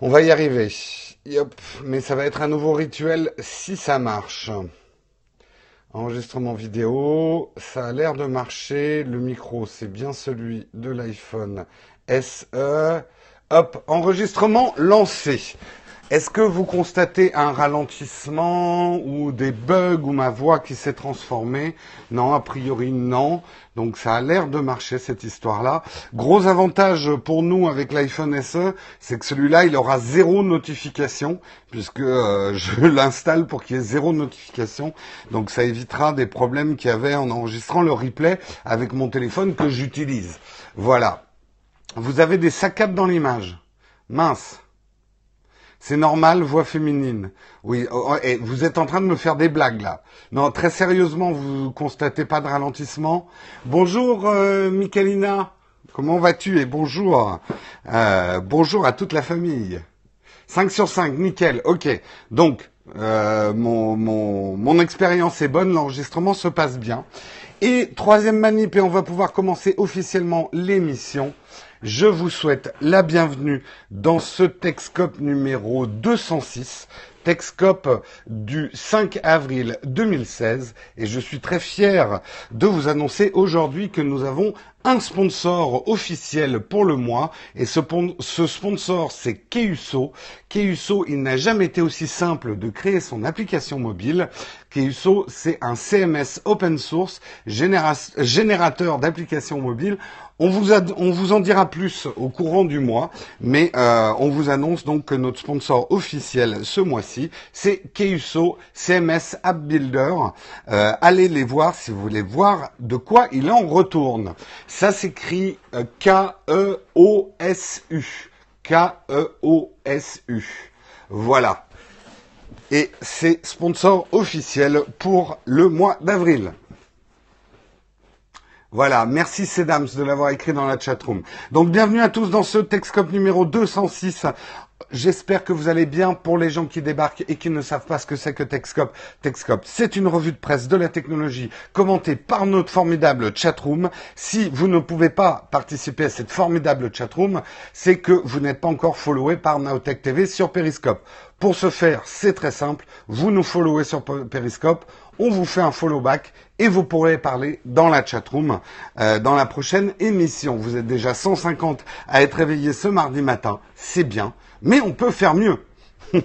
On va y arriver. Mais ça va être un nouveau rituel si ça marche. Enregistrement vidéo, ça a l'air de marcher. Le micro, c'est bien celui de l'iPhone SE. Hop, enregistrement lancé. Est-ce que vous constatez un ralentissement ou des bugs ou ma voix qui s'est transformée? Non, a priori non. Donc ça a l'air de marcher cette histoire-là. Gros avantage pour nous avec l'iPhone SE, c'est que celui-là, il aura zéro notification puisque euh, je l'installe pour qu'il y ait zéro notification. Donc ça évitera des problèmes qu'il y avait en enregistrant le replay avec mon téléphone que j'utilise. Voilà. Vous avez des saccades dans l'image. Mince. C'est normal, voix féminine. Oui, oh, oh, et vous êtes en train de me faire des blagues là. Non, très sérieusement, vous constatez pas de ralentissement Bonjour, euh. Comment vas-tu Et bonjour. Euh, bonjour à toute la famille. 5 sur 5, nickel. Ok. Donc, euh, mon, mon, mon expérience est bonne, l'enregistrement se passe bien. Et troisième manip, et on va pouvoir commencer officiellement l'émission. Je vous souhaite la bienvenue dans ce Texcope numéro 206, Texcope du 5 avril 2016 et je suis très fier de vous annoncer aujourd'hui que nous avons un sponsor officiel pour le mois et ce, sponsor c'est Keuso. Keuso, il n'a jamais été aussi simple de créer son application mobile. Keuso, c'est un CMS open source générateur d'applications mobiles on vous, en dira plus au courant du mois, mais euh, on vous annonce donc que notre sponsor officiel ce mois-ci, c'est Keuso CMS App Builder. Euh, allez les voir si vous voulez voir de quoi il en retourne. Ça s'écrit euh, K-E-O-S-U. K-E-O-S-U. Voilà. Et c'est sponsor officiel pour le mois d'avril. Voilà, merci Cédams de l'avoir écrit dans la chatroom. Donc bienvenue à tous dans ce Texcop numéro 206. J'espère que vous allez bien pour les gens qui débarquent et qui ne savent pas ce que c'est que Texcop. Texcop, c'est une revue de presse de la technologie commentée par notre formidable chatroom. Si vous ne pouvez pas participer à cette formidable chatroom, c'est que vous n'êtes pas encore followé par Naotech TV sur Periscope. Pour ce faire, c'est très simple. Vous nous followez sur Periscope on vous fait un follow back et vous pourrez parler dans la chatroom euh, dans la prochaine émission. Vous êtes déjà 150 à être réveillés ce mardi matin, c'est bien, mais on peut faire mieux.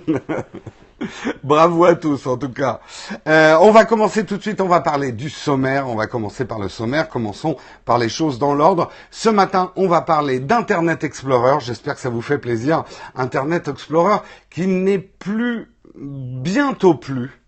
Bravo à tous en tout cas. Euh, on va commencer tout de suite, on va parler du sommaire, on va commencer par le sommaire, commençons par les choses dans l'ordre. Ce matin, on va parler d'Internet Explorer, j'espère que ça vous fait plaisir. Internet Explorer qui n'est plus, bientôt plus,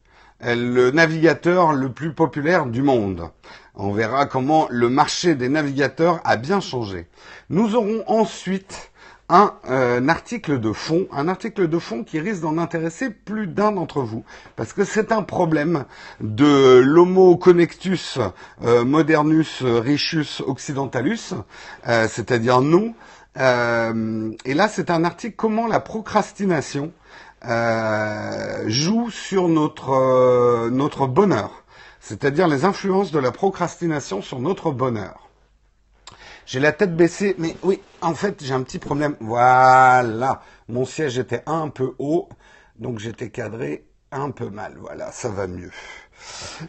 le navigateur le plus populaire du monde. On verra comment le marché des navigateurs a bien changé. Nous aurons ensuite un, euh, article de fond, un article de fond qui risque d'en intéresser plus d'un d'entre vous, parce que c'est un problème de l'Homo connectus euh, modernus richus occidentalus, euh, c'est-à-dire nous. et là, c'est un article comment la procrastination euh, joue sur notre, euh, notre bonheur, c'est-à-dire les influences de la procrastination sur notre bonheur. J'ai la tête baissée, mais oui, en fait, j'ai un petit problème. Voilà, mon siège était un peu haut, donc j'étais cadré un peu mal. Voilà, ça va mieux.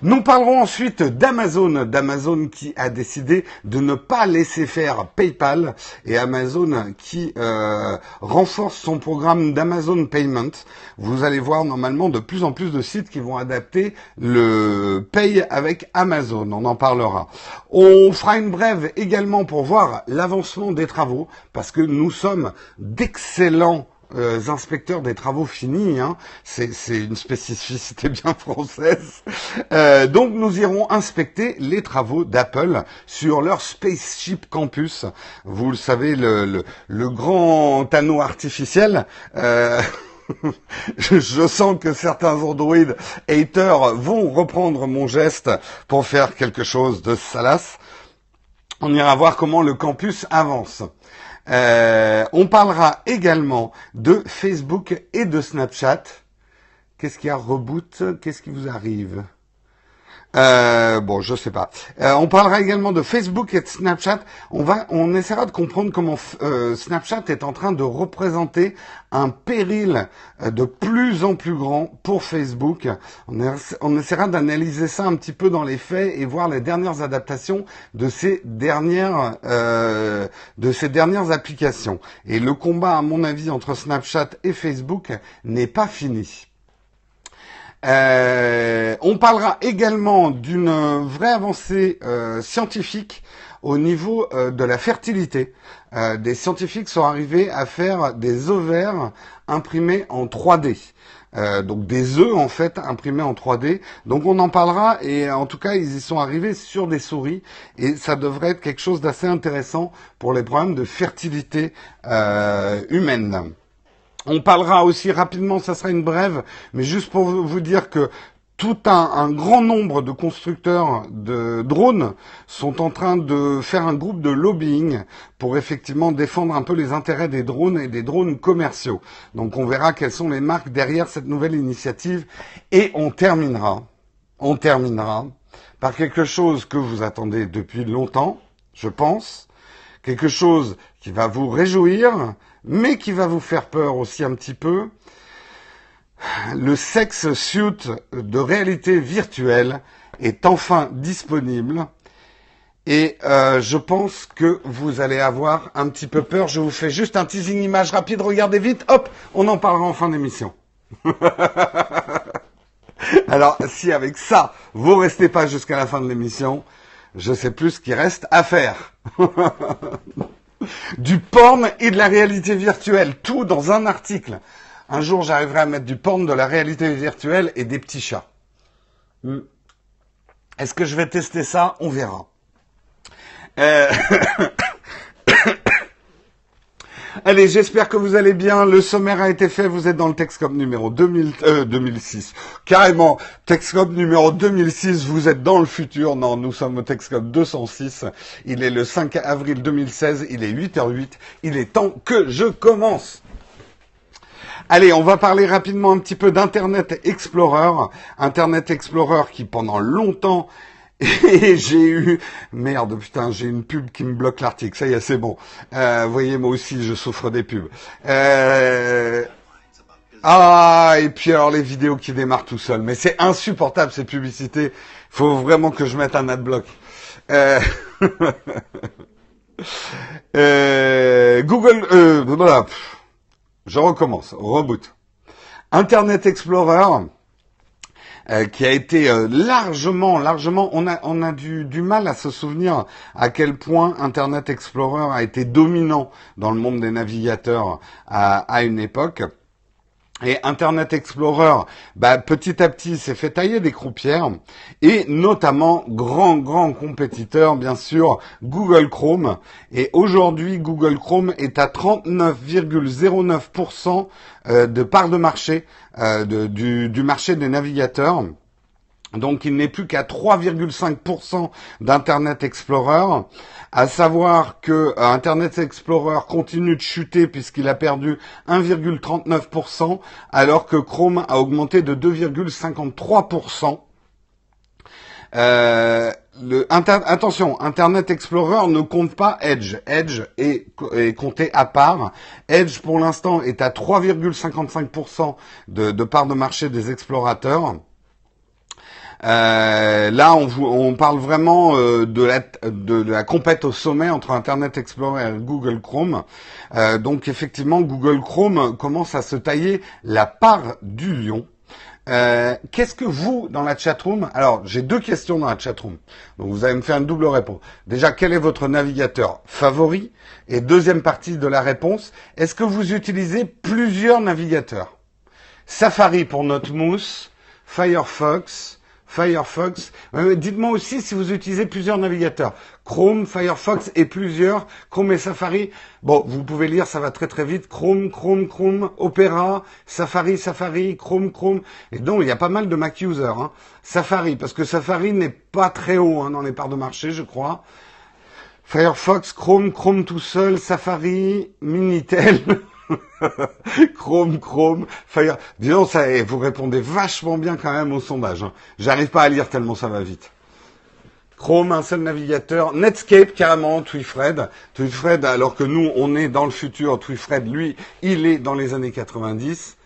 Nous parlerons ensuite d'Amazon, d'Amazon qui a décidé de ne pas laisser faire PayPal et Amazon qui euh, renforce son programme d'Amazon Payment. Vous allez voir normalement de plus en plus de sites qui vont adapter le Pay avec Amazon. On en parlera. On fera une brève également pour voir l'avancement des travaux parce que nous sommes d'excellents euh, inspecteurs des travaux finis. Hein. C'est une spécificité bien française. Euh, donc nous irons inspecter les travaux d'Apple sur leur Spaceship Campus. Vous le savez, le, grand anneau artificiel. Euh, je, sens que certains Android haters vont reprendre mon geste pour faire quelque chose de salace. On ira voir comment le campus avance. Euh, on parlera également de Facebook et de Snapchat. Qu'est-ce qui a reboot? Qu'est-ce qui vous arrive? Euh, bon, je sais pas. Euh, on parlera également de Facebook et de Snapchat. On va, on essaiera de comprendre comment euh, Snapchat est en train de représenter un péril de plus en plus grand pour Facebook. On, on essaiera d'analyser ça un petit peu dans les faits et voir les dernières adaptations de ces dernières, de ces dernières applications. Et le combat, à mon avis, entre Snapchat et Facebook n'est pas fini. Euh, on parlera également d'une vraie avancée euh, scientifique au niveau euh, de la fertilité. des scientifiques sont arrivés à faire des ovaires imprimés en 3D. donc des œufs en fait imprimés en 3D. Donc on en parlera et en tout cas ils y sont arrivés sur des souris et ça devrait être quelque chose d'assez intéressant pour les problèmes de fertilité humaine. On parlera aussi rapidement, ça sera une brève, mais juste pour vous dire que tout un, grand nombre de constructeurs de drones sont en train de faire un groupe de lobbying pour effectivement défendre un peu les intérêts des drones et des drones commerciaux. Donc on verra quelles sont les marques derrière cette nouvelle initiative et on terminera, on terminera par quelque chose que vous attendez depuis longtemps, je pense, quelque chose qui va vous réjouir, mais qui va vous faire peur aussi un petit peu. Le sex suit de réalité virtuelle est enfin disponible. Et euh, je pense que vous allez avoir un petit peu peur. Je vous fais juste un teasing image rapide. Regardez vite. Hop, on en parlera en fin d'émission. Alors, si avec ça, vous restez pas jusqu'à la fin de l'émission, je sais plus ce qu'il reste à faire. du porn et de la réalité virtuelle, tout dans un article. Un jour, j'arriverai à mettre du porn, de la réalité virtuelle et des petits chats. Hmm. Est-ce que je vais tester ça? On verra. Euh... Allez, j'espère que vous allez bien. Le sommaire a été fait. Vous êtes dans le Texcom numéro 2000, euh, 2006. Carrément, Texcom numéro 2006. Vous êtes dans le futur. Non, nous sommes au Texcom 206. Il est le 5 avril 2016. Il est 8h08. Il est temps que je commence. Allez, on va parler rapidement un petit peu d'Internet Explorer. Internet Explorer qui pendant longtemps et j'ai eu merde putain j'ai une pub qui me bloque l'article ça y est c'est bon. Euh, voyez moi aussi je souffre des pubs. Euh... ah et puis alors les vidéos qui démarrent tout seul. Mais c'est insupportable ces publicités. Faut vraiment que je mette un adblock. Euh... euh... Google euh, voilà. Je recommence. Reboot. Internet Explorer euh, qui a été euh, largement, largement, on a, on a du, du mal à se souvenir à quel point Internet Explorer a été dominant dans le monde des navigateurs à, à une époque. Et Internet Explorer, bah, petit à petit, s'est fait tailler des croupières, et notamment grand, grand compétiteur, bien sûr, Google Chrome. Et aujourd'hui, Google Chrome est à 39,09% euh, de part de marché euh, du, du marché des navigateurs. Donc il n'est plus qu'à 3,5% d'Internet Explorer. À savoir que euh, Internet Explorer continue de chuter puisqu'il a perdu 1,39%, alors que Chrome a augmenté de 2,53%. Euh, le, attention, Internet Explorer ne compte pas Edge. Edge est, compté à part. Edge, pour l'instant, est à 3,55% de, de part de marché des explorateurs. Euh, là, on, on, parle vraiment euh, de, la, de, compète au sommet entre Internet Explorer et Google Chrome. Euh, donc, effectivement, Google Chrome commence à se tailler la part du lion. Qu'est-ce que vous, dans la chatroom Alors, j'ai deux questions dans la chatroom. Donc, vous allez me faire une double réponse. Déjà, quel est votre navigateur favori? Et deuxième partie de la réponse, est-ce que vous utilisez plusieurs navigateurs? Safari pour Notmousse, Firefox, Firefox. Dites-moi aussi si vous utilisez plusieurs navigateurs. Chrome, Firefox et plusieurs. Chrome et Safari. Bon, vous pouvez lire, ça va très très vite. Chrome, Chrome, Chrome, Opera, Safari, Safari, Chrome, Chrome. Et donc, il y a pas mal de Mac users. Hein. Safari, parce que Safari n'est pas très haut hein, dans les parts de marché, je crois. Firefox, Chrome, Chrome tout seul, Safari, Minitel. Chrome, Chrome, Fire. Disons, ça, eh, vous répondez vachement bien quand même au sondage. Hein. J'arrive pas à lire tellement ça va vite. Chrome, un seul navigateur. Netscape, carrément, Twifred. Twifred, alors que nous, on est dans le futur. Twifred, lui, il est dans les années 90.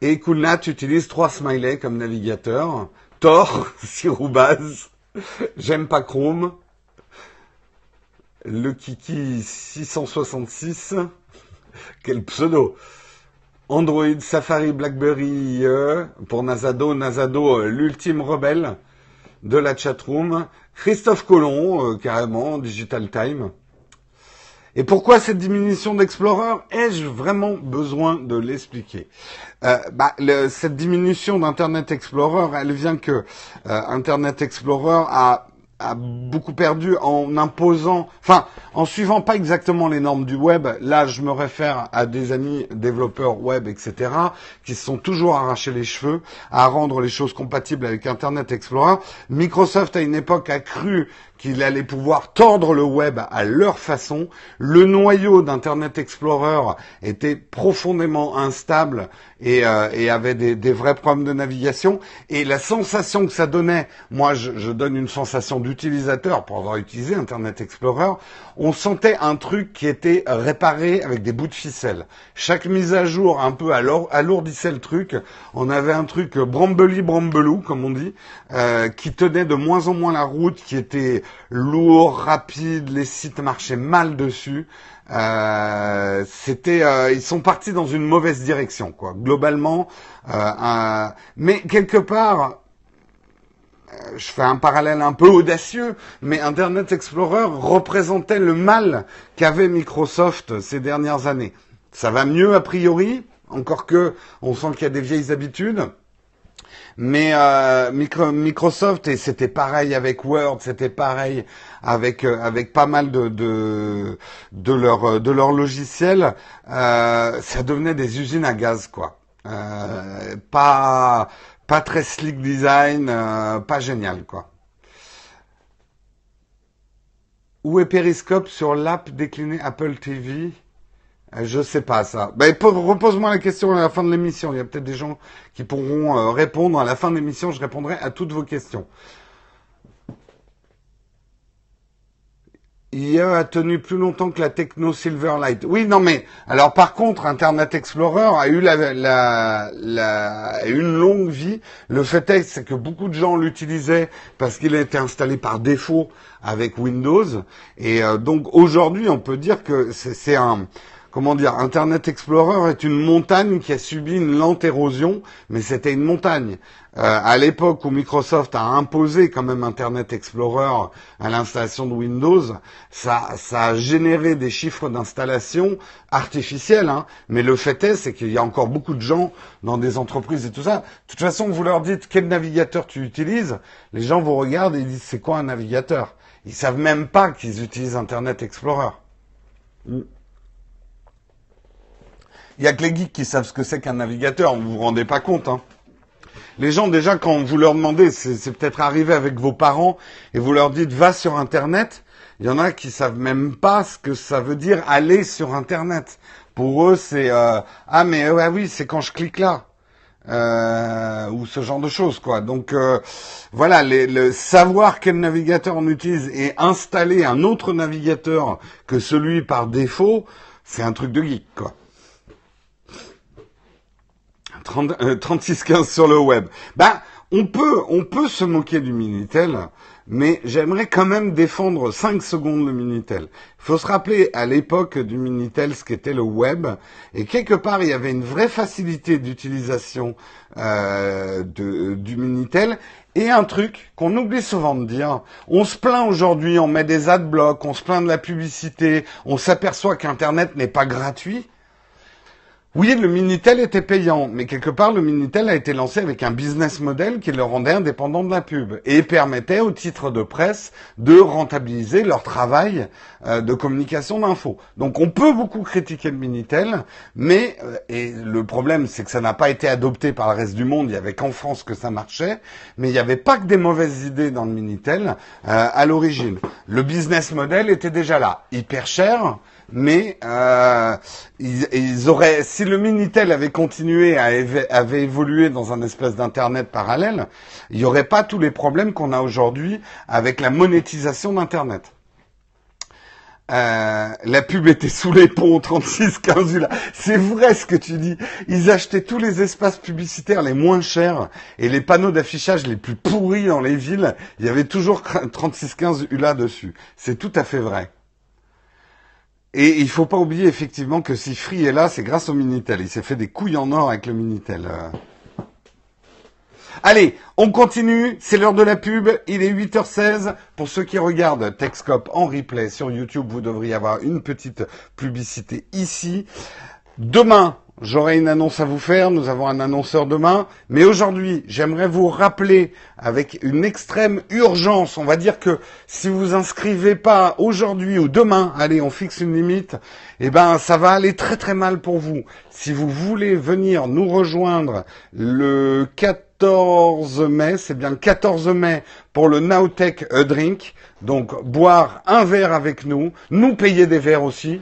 Et Coolnat utilise trois smileys comme navigateur. Tor, Sirubaz. J'aime pas Chrome. Le Kiki 666. Quel pseudo. Android, Safari, BlackBerry euh, pour Nazado. Nazado, euh, l'ultime rebelle de la chatroom. Christophe Colomb, euh, carrément, Digital Time. Et pourquoi cette diminution d'Explorer Ai-je vraiment besoin de l'expliquer? Euh, bah, Cette diminution d'Internet Explorer, elle vient que Internet Explorer a a beaucoup perdu en imposant, enfin, en suivant pas exactement les normes du web. Là, je me réfère à des amis développeurs web, etc., qui se sont toujours arrachés les cheveux à rendre les choses compatibles avec Internet Explorer. Microsoft, à une époque, a cru qu'il allait pouvoir tordre le web à leur façon. Le noyau d'Internet Explorer était profondément instable et, euh, avait des, vrais problèmes de navigation. Et la sensation que ça donnait, moi je, je donne une sensation d'utilisateur pour avoir utilisé Internet Explorer, on sentait un truc qui était réparé avec des bouts de ficelle. Chaque mise à jour un peu alourdissait le truc. On avait un truc brambeli brambelou, comme on dit, euh, qui tenait de moins en moins la route, qui était lourd, rapide, les sites marchaient mal dessus. Euh, c'était, euh, ils sont partis dans une mauvaise direction, quoi. Globalement, euh, mais quelque part, je fais un parallèle un peu audacieux, mais Internet Explorer représentait le mal qu'avait Microsoft ces dernières années. Ça va mieux a priori, encore que on sent qu'il y a des vieilles habitudes. Mais euh, Microsoft, et c'était pareil avec Word, c'était pareil avec euh, avec pas mal de de, de leur de leur logiciel, euh, ça devenait des usines à gaz quoi. pas pas très slick design, pas génial quoi. Où est Periscope sur l'app déclinée Apple TV euh, je sais pas ça. Ben, repose-moi la question à la fin de l'émission. Il y a peut-être des gens qui pourront euh, répondre. À la fin de l'émission, je répondrai à toutes vos questions. IE a tenu plus longtemps que la Techno Silverlight. Oui, non, mais alors par contre, Internet Explorer a eu la, la, la une longue vie. Le fait est, c'est que beaucoup de gens l'utilisaient parce qu'il a été installé par défaut avec Windows. Et euh, donc aujourd'hui, on peut dire que c'est un comment dire, Internet Explorer est une montagne qui a subi une lente érosion, mais c'était une montagne. Euh, à l'époque où Microsoft a imposé quand même Internet Explorer à l'installation de Windows, ça, ça a généré des chiffres d'installation artificiels. Hein. Mais le fait est, c'est qu'il y a encore beaucoup de gens dans des entreprises et tout ça. De toute façon, vous leur dites quel navigateur tu utilises, les gens vous regardent et ils disent c'est quoi un navigateur? Ils savent même pas qu'ils utilisent Internet Explorer. Mm. Il y a que les geeks qui savent ce que c'est qu'un navigateur, vous vous rendez pas compte. Hein. Les gens, déjà, quand vous leur demandez, c'est peut-être arrivé avec vos parents, et vous leur dites va sur Internet, il y en a qui savent même pas ce que ça veut dire aller sur Internet. Pour eux, c'est euh, ah mais euh, oui, c'est quand je clique là. Euh, ou ce genre de choses quoi. Donc voilà, le savoir quel navigateur on utilise et installer un autre navigateur que celui par défaut, c'est un truc de geek quoi. 3615 euh, sur le web. Ben, on peut, on peut se moquer du Minitel, mais j'aimerais quand même défendre 5 secondes le Minitel. Il faut se rappeler à l'époque du Minitel ce qu'était le web, et quelque part il y avait une vraie facilité d'utilisation euh, du Minitel, et un truc qu'on oublie souvent de dire, on se plaint aujourd'hui, on met des adblocks, on se plaint de la publicité, on s'aperçoit qu'Internet n'est pas gratuit. Oui, le Minitel était payant, mais quelque part, le Minitel a été lancé avec un business model qui le rendait indépendant de la pub et permettait aux titres de presse de rentabiliser leur travail euh, de communication d'infos. Donc, on peut beaucoup critiquer le Minitel, mais euh, et le problème, c'est que ça n'a pas été adopté par le reste du monde. Il y avait qu'en France que ça marchait, mais il n'y avait pas que des mauvaises idées dans le Minitel euh, à l'origine. Le business model était déjà là, hyper cher mais euh, ils, auraient, si le Minitel avait continué à avait évolué dans un espèce d'internet parallèle, il n'y aurait pas tous les problèmes qu'on a aujourd'hui avec la monétisation d'internet. Euh, la pub était sous les ponts 36 15 là. C'est vrai ce que tu dis. Ils achetaient tous les espaces publicitaires les moins chers et les panneaux d'affichage les plus pourris dans les villes. Il y avait toujours 36 15 ULA dessus. C'est tout à fait vrai. Et il faut pas oublier effectivement que si Free est là, c'est grâce au Minitel. Il s'est fait des couilles en or avec le Minitel. Euh. Allez, on continue, c'est l'heure de la pub, il est 8h16. Pour ceux qui regardent Texcop en replay sur YouTube, vous devriez avoir une petite publicité ici. Demain, J'aurai une annonce à vous faire, nous avons un annonceur demain, mais aujourd'hui, j'aimerais vous rappeler avec une extrême urgence, on va dire que si vous inscrivez pas aujourd'hui ou demain, allez, on fixe une limite, eh ben ça va aller très très mal pour vous. Si vous voulez venir nous rejoindre le 14 mai, c'est bien le 14 mai pour le Nowtech Drink, donc boire un verre avec nous, nous payer des verres aussi,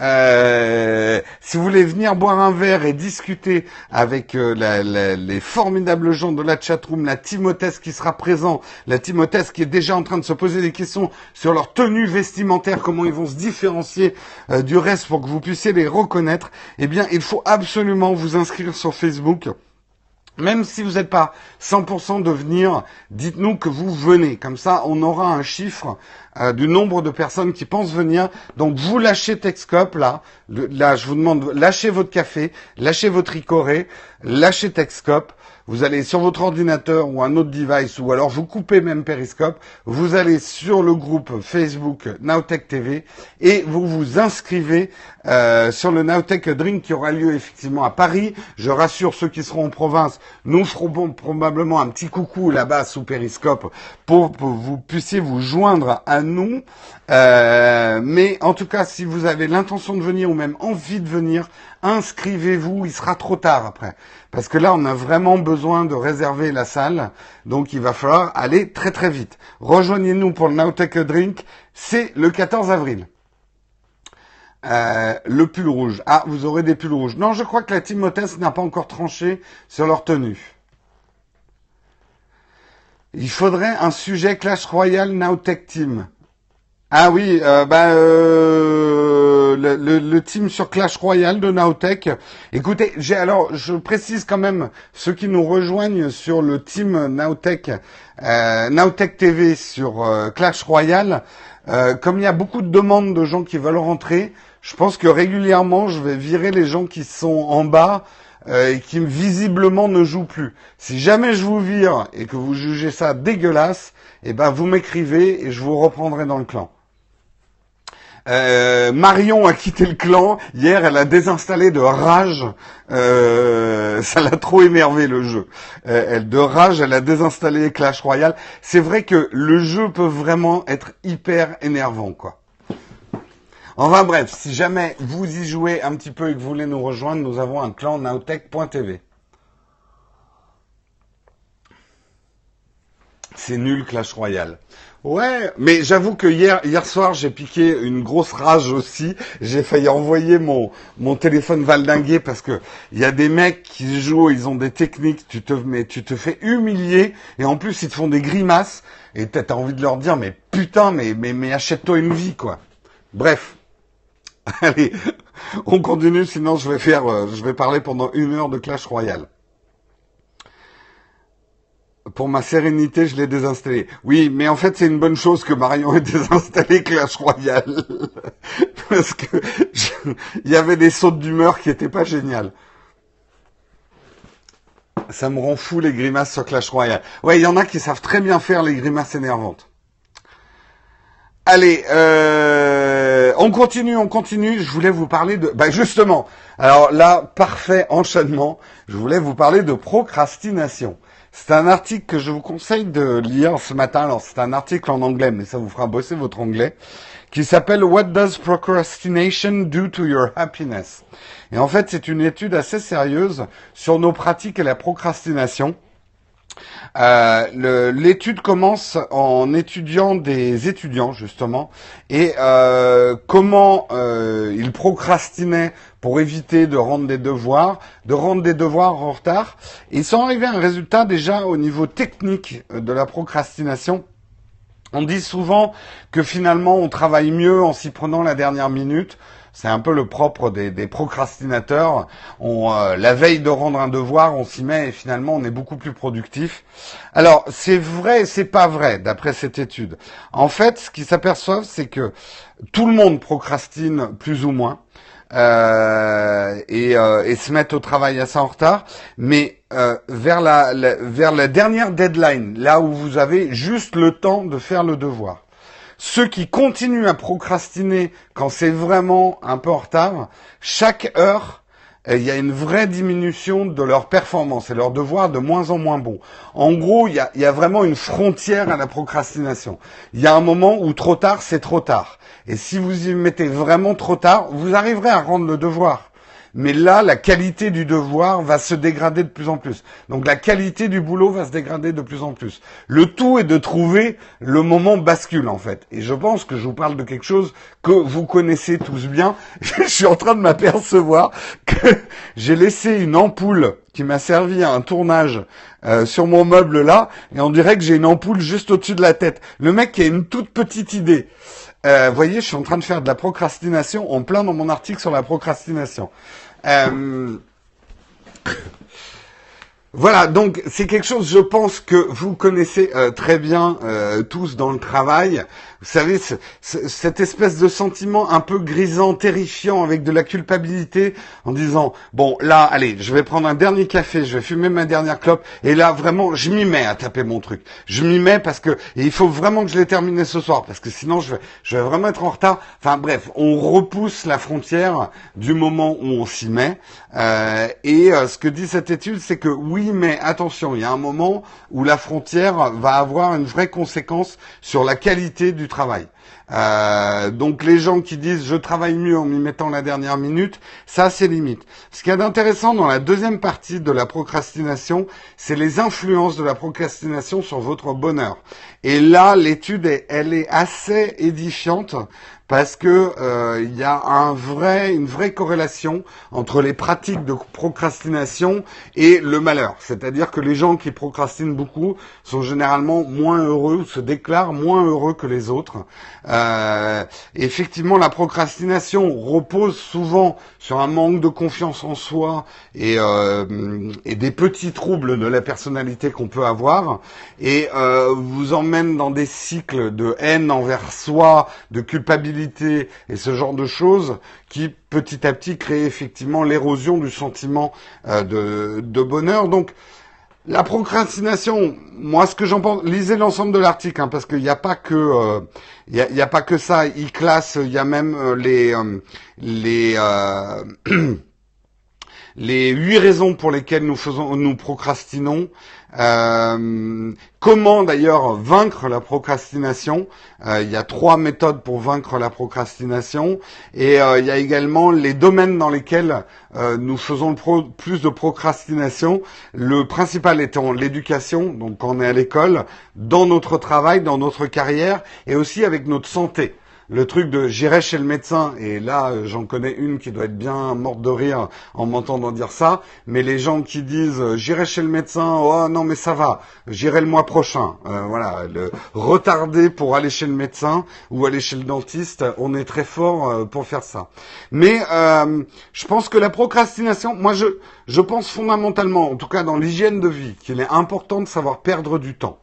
euh, si vous voulez venir boire un verre et discuter avec euh, les formidables gens de la chatroom, la Timothée qui sera présent, la Timothée qui est déjà en train de se poser des questions sur leur tenue vestimentaire, comment ils vont se différencier euh, du reste pour que vous puissiez les reconnaître, eh bien, il faut absolument vous inscrire sur Facebook. Même si vous n'êtes pas 100% de venir, dites-nous que vous venez. Comme ça, on aura un chiffre euh, du nombre de personnes qui pensent venir. Donc, vous lâchez Texcop, là. là, je vous demande, lâchez votre café, lâchez votre icoré, lâchez Texcop vous allez sur votre ordinateur ou un autre device, ou alors vous coupez même Periscope, vous allez sur le groupe Facebook Nowtech TV et vous vous inscrivez euh, sur le Nowtech Drink qui aura lieu effectivement à Paris. Je rassure ceux qui seront en province, nous ferons probablement un petit coucou là-bas sous Periscope pour que vous puissiez vous joindre à nous. Euh, mais en tout cas, si vous avez l'intention de venir ou même envie de venir, inscrivez-vous. Il sera trop tard après. Parce que là, on a vraiment besoin de réserver la salle. Donc, il va falloir aller très très vite. Rejoignez-nous pour le Nowtech Drink. C'est le 14 avril. Euh, le pull rouge. Ah, vous aurez des pulls rouges. Non, je crois que la Team Hotess n'a pas encore tranché sur leur tenue. Il faudrait un sujet Clash Royale Nowtech Team. Ah oui, euh, bah, euh, le, team sur Clash Royale de Nowtech. Écoutez, j'ai alors, je précise quand même ceux qui nous rejoignent sur le team Nowtech, euh, Nowtech TV sur euh, Clash Royale. comme il y a beaucoup de demandes de gens qui veulent rentrer, je pense que régulièrement, je vais virer les gens qui sont en bas et qui visiblement ne jouent plus. Si jamais je vous vire et que vous jugez ça dégueulasse, eh ben vous m'écrivez et je vous reprendrai dans le clan. Euh, Marion a quitté le clan. Hier, elle a désinstallé de rage. Euh, ça l'a trop énervé le jeu. Euh, de rage, elle a désinstallé Clash Royale. C'est vrai que le jeu peut vraiment être hyper énervant, quoi. Enfin bref, si jamais vous y jouez un petit peu et que vous voulez nous rejoindre, nous avons un clan nowtech.tv. C'est nul Clash Royale. Ouais, mais j'avoue que hier, hier soir, j'ai piqué une grosse rage aussi. J'ai failli envoyer mon, mon téléphone valdinguer parce que il y a des mecs qui jouent, ils ont des techniques, tu te, mais tu te fais humilier et en plus ils te font des grimaces et t'as envie de leur dire, mais putain, mais, mais, mais achète-toi une vie, quoi. Bref. Allez, on continue, sinon je vais faire, euh, je vais parler pendant une heure de Clash Royale pour ma sérénité, je l'ai désinstallé. Oui, mais en fait, c'est une bonne chose que Marion ait désinstallé Clash Royale. Parce que il y avait des sautes d'humeur qui étaient pas géniales. Ça me rend fou les grimaces sur Clash Royale. Ouais, il y en a qui savent très bien faire les grimaces énervantes. Allez, euh, on continue, on continue. Je voulais vous parler de... Bah justement, alors là, parfait enchaînement. Je voulais vous parler de procrastination. C'est un article que je vous conseille de lire ce matin. Alors, c'est un article en anglais, mais ça vous fera bosser votre anglais, qui s'appelle What does procrastination do to your happiness? Et en fait, c'est une étude assez sérieuse sur nos pratiques et la procrastination. Euh, L'étude commence en étudiant des étudiants justement et euh, comment euh, ils procrastinaient pour éviter de rendre des devoirs, de rendre des devoirs en retard. ils sont arrivés à un résultat déjà au niveau technique de la procrastination. On dit souvent que finalement on travaille mieux en s'y prenant la dernière minute. C'est un peu le propre des, procrastinateurs. On, euh, la veille de rendre un devoir, on s'y met et finalement on est beaucoup plus productif. Alors c'est vrai et c'est pas vrai d'après cette étude. En fait, ce qu'ils s'aperçoivent, c'est que tout le monde procrastine plus ou moins. Euh, euh, et, se mettent au travail assez en retard, mais vers la dernière deadline, là où vous avez juste le temps de faire le devoir. Ceux qui continuent à procrastiner quand c'est vraiment un peu en retard, chaque heure, il y a une vraie diminution de leur performance et leur devoir de moins en moins bon. En gros, il y a vraiment une frontière à la procrastination. Il y a un moment où trop tard, c'est trop tard. Et si vous y mettez vraiment trop tard, vous arriverez à rendre le devoir mais là, la qualité du devoir va se dégrader de plus en plus. Donc la qualité du boulot va se dégrader de plus en plus. Le tout est de trouver le moment bascule, en fait. Et je pense que je vous parle de quelque chose que vous connaissez tous bien. je suis en train de m'apercevoir que j'ai laissé une ampoule qui m'a servi à un tournage euh, sur mon meuble là, et on dirait que j'ai une ampoule juste au-dessus de la tête. Le mec qui a une toute petite idée. Euh, voyez, je suis en train de faire de la procrastination en plein dans mon article sur la procrastination. Euh, voilà, donc c'est quelque chose, je pense, que vous connaissez euh, très bien euh, tous dans le travail. Vous savez, cette espèce de sentiment un peu grisant, terrifiant, avec de la culpabilité, en disant, bon, là, allez, je vais prendre un dernier café, je vais fumer ma dernière clope, et là, vraiment, je m'y mets à taper mon truc. Je m'y mets parce que il faut vraiment que je l'ai terminé ce soir, parce que sinon, je vais, je vais vraiment être en retard. Enfin, bref, on repousse la frontière du moment où on s'y met. Euh, et euh, ce que dit cette étude, c'est que oui, mais attention, il y a un moment où la frontière va avoir une vraie conséquence sur la qualité du travail. Euh, donc les gens qui disent je travaille mieux en m'y mettant la dernière minute, ça c'est limite. Ce qu'il y a d'intéressant dans la deuxième partie de la procrastination, c'est les influences de la procrastination sur votre bonheur. Et là, l'étude, elle est assez édifiante parce que euh, il y a un vrai, une vraie corrélation entre les pratiques de procrastination et le malheur. C'est-à-dire que les gens qui procrastinent beaucoup sont généralement moins heureux, se déclarent moins heureux que les autres. Euh, effectivement, la procrastination repose souvent sur un manque de confiance en soi et, euh, et des petits troubles de la personnalité qu'on peut avoir et euh, vous emmène dans des cycles de haine envers soi, de culpabilité et ce genre de choses qui petit à petit créent effectivement l'érosion du sentiment euh, de, bonheur. Donc la procrastination, moi ce que j'en pense, lisez l'ensemble de l'article hein, parce qu'il n'y a pas que euh, il y, a, pas que ça. Il classe, il y a même euh, les les les huit raisons pour lesquelles nous faisons nous procrastinons. Euh, comment d'ailleurs vaincre la procrastination. Euh, Il y a trois méthodes pour vaincre la procrastination. Et euh, il y a également les domaines dans lesquels nous faisons le plus de procrastination. Le principal étant l'éducation, donc quand on est à l'école, dans notre travail, dans notre carrière et aussi avec notre santé le truc de j'irai chez le médecin, et là euh, j'en connais une qui doit être bien morte de rire en m'entendant dire ça, mais les gens qui disent euh, j'irai chez le médecin, oh non mais ça va, j'irai le mois prochain, euh, voilà, le retarder pour aller chez le médecin ou aller chez le dentiste, on est très fort pour faire ça. Mais je pense que la procrastination, moi je, je pense fondamentalement, en tout cas dans l'hygiène de vie, qu'il est important de savoir perdre du temps.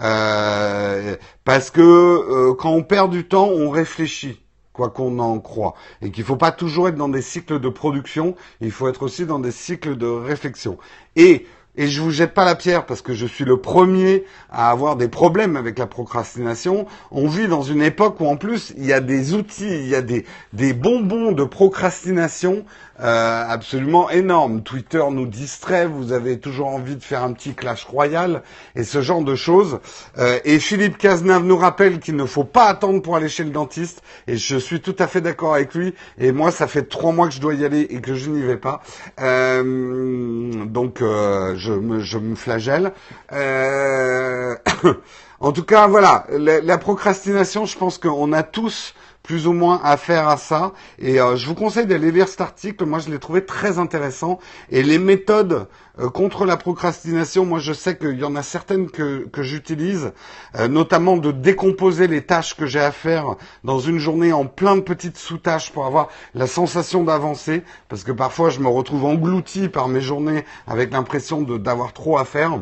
Euh, parce que euh, quand on perd du temps, on réfléchit quoi qu'on en croit, et qu'il ne faut pas toujours être dans des cycles de production, il faut être aussi dans des cycles de réflexion. Et et je vous jette pas la pierre parce que je suis le premier à avoir des problèmes avec la procrastination. On vit dans une époque où en plus il y a des outils, il y a des, des bonbons de procrastination euh, absolument énormes. Twitter nous distrait, vous avez toujours envie de faire un petit clash royal et ce genre de choses. Euh, et Philippe Cazenave nous rappelle qu'il ne faut pas attendre pour aller chez le dentiste et je suis tout à fait d'accord avec lui. Et moi, ça fait trois mois que je dois y aller et que je n'y vais pas. Euh, donc je me, je me flagelle. Euh, en tout cas, voilà, la procrastination, je pense qu'on a tous plus ou moins affaire à ça. Et euh, je vous conseille d'aller lire cet article. Moi, je l'ai trouvé très intéressant. Et les méthodes euh, contre la procrastination, moi, je sais qu'il y en a certaines que, que j'utilise, euh, notamment de décomposer les tâches que j'ai à faire dans une journée en plein de petites sous-tâches pour avoir la sensation d'avancer. Parce que parfois, je me retrouve englouti par mes journées avec l'impression d'avoir trop à faire.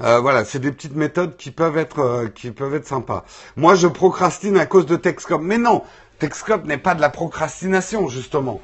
Euh, voilà, c'est des petites méthodes qui peuvent être euh, qui peuvent être sympas. Moi, je procrastine à cause de Texcop, mais non, Texcop n'est pas de la procrastination justement.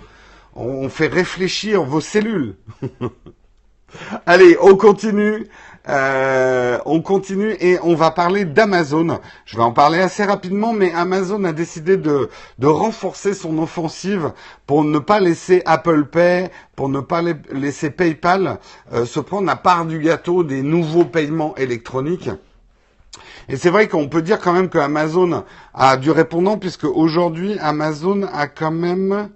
On fait réfléchir vos cellules. Allez, on continue. Euh, on continue et on va parler d'Amazon. Je vais en parler assez rapidement, mais Amazon a décidé de, renforcer son offensive pour ne pas laisser Apple Pay, pour ne pas laisser PayPal euh, se prendre la part du gâteau des nouveaux paiements électroniques. Et c'est vrai qu'on peut dire quand même que Amazon a du répondant puisque aujourd'hui Amazon a quand même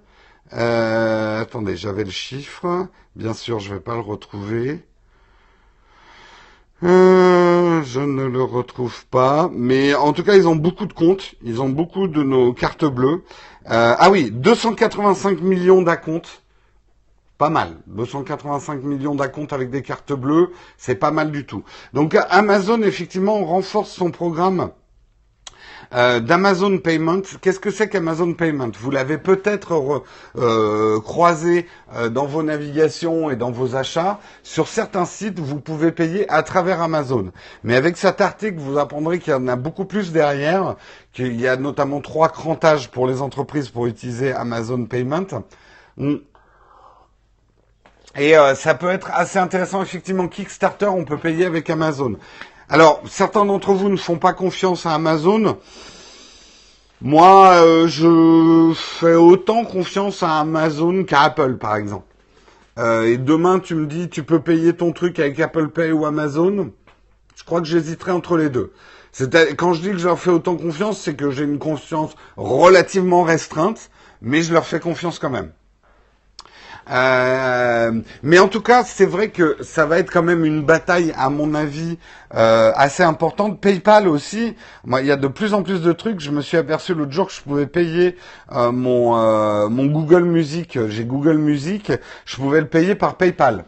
euh, attendez, j'avais le chiffre. Bien sûr, je vais pas le retrouver. Euh, je ne le retrouve pas, mais en tout cas, ils ont beaucoup de comptes. Ils ont beaucoup de nos cartes bleues. Euh, ah oui, 285 millions d'acomptes. Pas mal. 285 millions d'acomptes avec des cartes bleues, c'est pas mal du tout. Donc Amazon, effectivement, renforce son programme euh, d'Amazon Payment. Qu'est-ce que c'est qu'Amazon Payment? Vous l'avez peut-être euh, croisé euh, dans vos navigations et dans vos achats. Sur certains sites, vous pouvez payer à travers Amazon. Mais avec cet article, vous apprendrez qu'il y en a beaucoup plus derrière, qu'il y a notamment trois crantages pour les entreprises pour utiliser Amazon Payment. Hmm. Et ça peut être assez intéressant, effectivement, Kickstarter, on peut payer avec Amazon. Alors, certains d'entre vous ne font pas confiance à Amazon. Moi, euh, je fais autant confiance à Amazon qu'à Apple, par exemple. Euh, et demain, tu me dis, tu peux payer ton truc avec Apple Pay ou Amazon. Je crois que j'hésiterai entre les deux. Quand je dis que je leur fais autant confiance, c'est que j'ai une confiance relativement restreinte, mais je leur fais confiance quand même. Euh, mais en tout cas, c'est vrai que ça va être quand même une bataille, à mon avis, euh, assez importante. PayPal aussi. Moi, il y a de plus en plus de trucs. Je me suis aperçu l'autre jour que je pouvais payer euh, mon mon Google Music. J'ai Google Music. Je pouvais le payer par PayPal.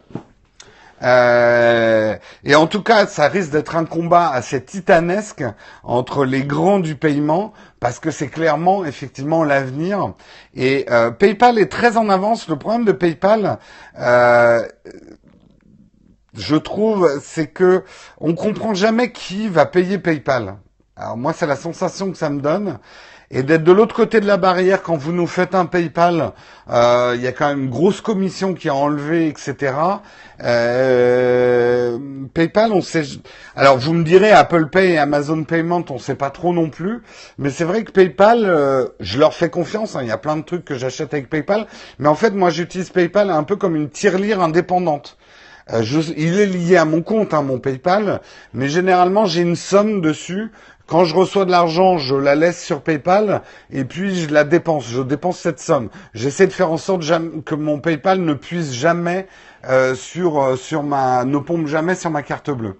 Euh, et en tout cas, ça risque d'être un combat assez titanesque entre les grands du paiement, parce que c'est clairement effectivement l'avenir. Et euh, PayPal est très en avance. Le problème de PayPal, euh, je trouve, c'est que on comprend jamais qui va payer PayPal. Alors moi, c'est la sensation que ça me donne et d'être de l'autre côté de la barrière quand vous nous faites un PayPal, euh, il y a quand même une grosse commission qui est enlevée, etc. Euh, PayPal, on sait. Alors vous me direz Apple Pay et Amazon Payment, on sait pas trop non plus, mais c'est vrai que PayPal, euh, je leur fais confiance. Hein. Il y a plein de trucs que j'achète avec PayPal, mais en fait moi j'utilise PayPal un peu comme une tirelire indépendante. Euh, il est lié à mon compte, hein, mon PayPal, mais généralement j'ai une somme dessus quand je reçois de l'argent, je la laisse sur PayPal et puis je la dépense. Je dépense cette somme. J'essaie de faire en sorte que mon PayPal ne puisse jamais euh, sur euh, sur ma ne pompe jamais sur ma carte bleue.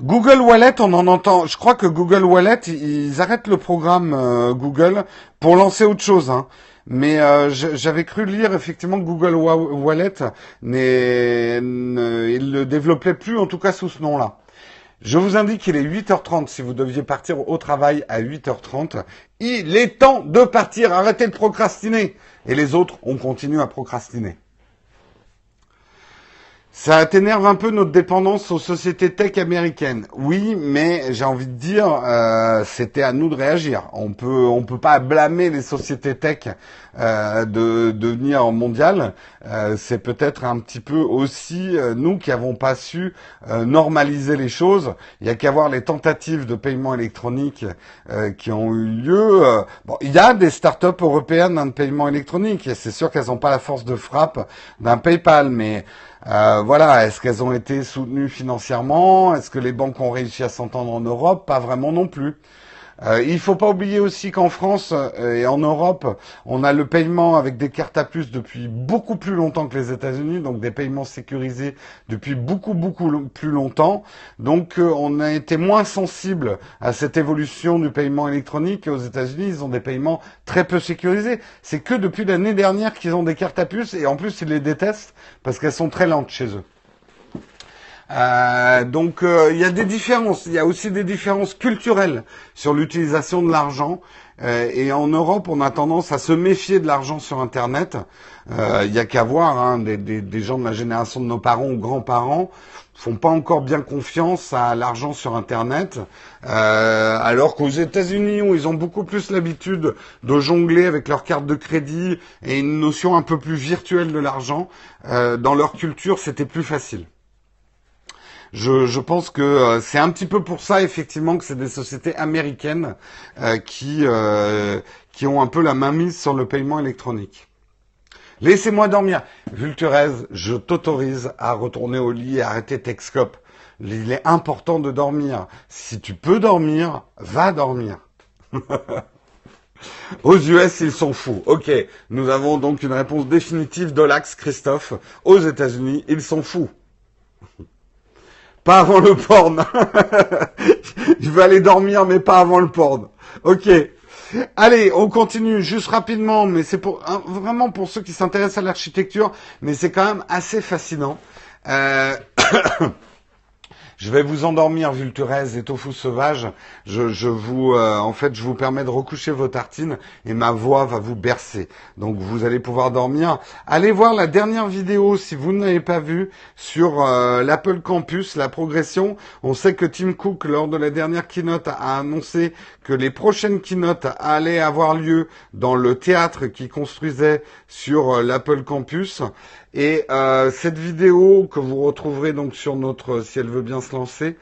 Google Wallet, on en entend. Je crois que Google Wallet, ils arrêtent le programme euh, Google pour lancer autre chose. Hein. Mais j'avais cru lire effectivement que Google Wallet ne, il le développait plus, en tout cas sous ce nom-là. Je vous indique qu'il est 8h30 si vous deviez partir au travail à 8h30. Il est temps de partir, arrêtez de procrastiner. Et les autres, on continue à procrastiner. Ça t'énerve un peu notre dépendance aux sociétés tech américaines. Oui, mais j'ai envie de dire, euh, c'était à nous de réagir. On peut, on peut pas blâmer les sociétés tech euh, de, devenir mondiales. Euh, c'est peut-être un petit peu aussi nous qui avons pas su normaliser les choses. Il y a qu'à voir les tentatives de paiement électronique qui ont eu lieu. bon, il y a des startups européennes de paiement électronique c'est sûr qu'elles n'ont pas la force de frappe d'un PayPal, mais euh, voilà, est-ce qu'elles ont été soutenues financièrement? Est-ce que les banques ont réussi à s'entendre en Europe? Pas vraiment non plus. Euh, il faut pas oublier aussi qu'en France euh, et en Europe, on a le paiement avec des cartes à puce depuis beaucoup plus longtemps que les États-Unis, donc des paiements sécurisés depuis beaucoup beaucoup plus longtemps. Donc euh, on a été moins sensible à cette évolution du paiement électronique. Aux États-Unis, ils ont des paiements très peu sécurisés. C'est que depuis l'année dernière qu'ils ont des cartes à puce et en plus ils les détestent parce qu'elles sont très lentes chez eux. Euh, donc euh, il y a des différences, il y a aussi des différences culturelles sur l'utilisation de l'argent. Euh, et en Europe, on a tendance à se méfier de l'argent sur Internet. Il y a qu'à voir, hein, des, gens de la génération de nos parents ou grands-parents font pas encore bien confiance à l'argent sur Internet, alors qu'aux États-Unis, où ils ont beaucoup plus l'habitude de jongler avec leur carte de crédit et une notion un peu plus virtuelle de l'argent, dans leur culture, c'était plus facile je, pense que euh, c'est un petit peu pour ça effectivement que c'est des sociétés américaines euh, qui euh, qui ont un peu la main mise sur le paiement électronique. Laissez-moi dormir. Vulturez, je t'autorise à retourner au lit et arrêter Texcope. Il est important de dormir. Si tu peux dormir, va dormir. Aux US, ils sont fous. Ok, nous avons donc une réponse définitive d'Olax Christophe. Aux États-Unis, ils sont fous. Pas avant le porn. Je vais aller dormir, mais pas avant le porn. Ok. Allez, on continue juste rapidement, mais c'est pour vraiment pour ceux qui s'intéressent à l'architecture, mais c'est quand même assez fascinant. Euh... Je vais vous endormir, Vulturez et Tofu Sauvage. Je, vous, euh, en fait, je vous permets de recoucher vos tartines et ma voix va vous bercer. Donc, vous allez pouvoir dormir. Allez voir la dernière vidéo si vous ne l'avez pas vue sur euh, l'Apple Campus, la progression. On sait que Tim Cook, lors de la dernière keynote, a annoncé que les prochaines keynotes allaient avoir lieu dans le théâtre qui construisait sur euh, l'Apple Campus. Et euh, cette vidéo que vous retrouverez donc sur notre, si elle veut bien se lancer,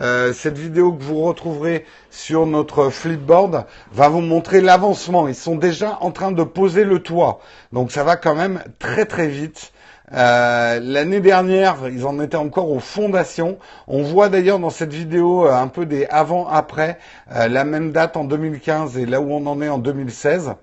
euh, cette vidéo que vous retrouverez sur notre flipboard va vous montrer l'avancement. Ils sont déjà en train de poser le toit, donc ça va quand même très très vite. Euh, l'année dernière, ils en étaient encore aux fondations. On voit d'ailleurs dans cette vidéo un peu des avant-après, la même date en 2015 et là où on en est en 2016.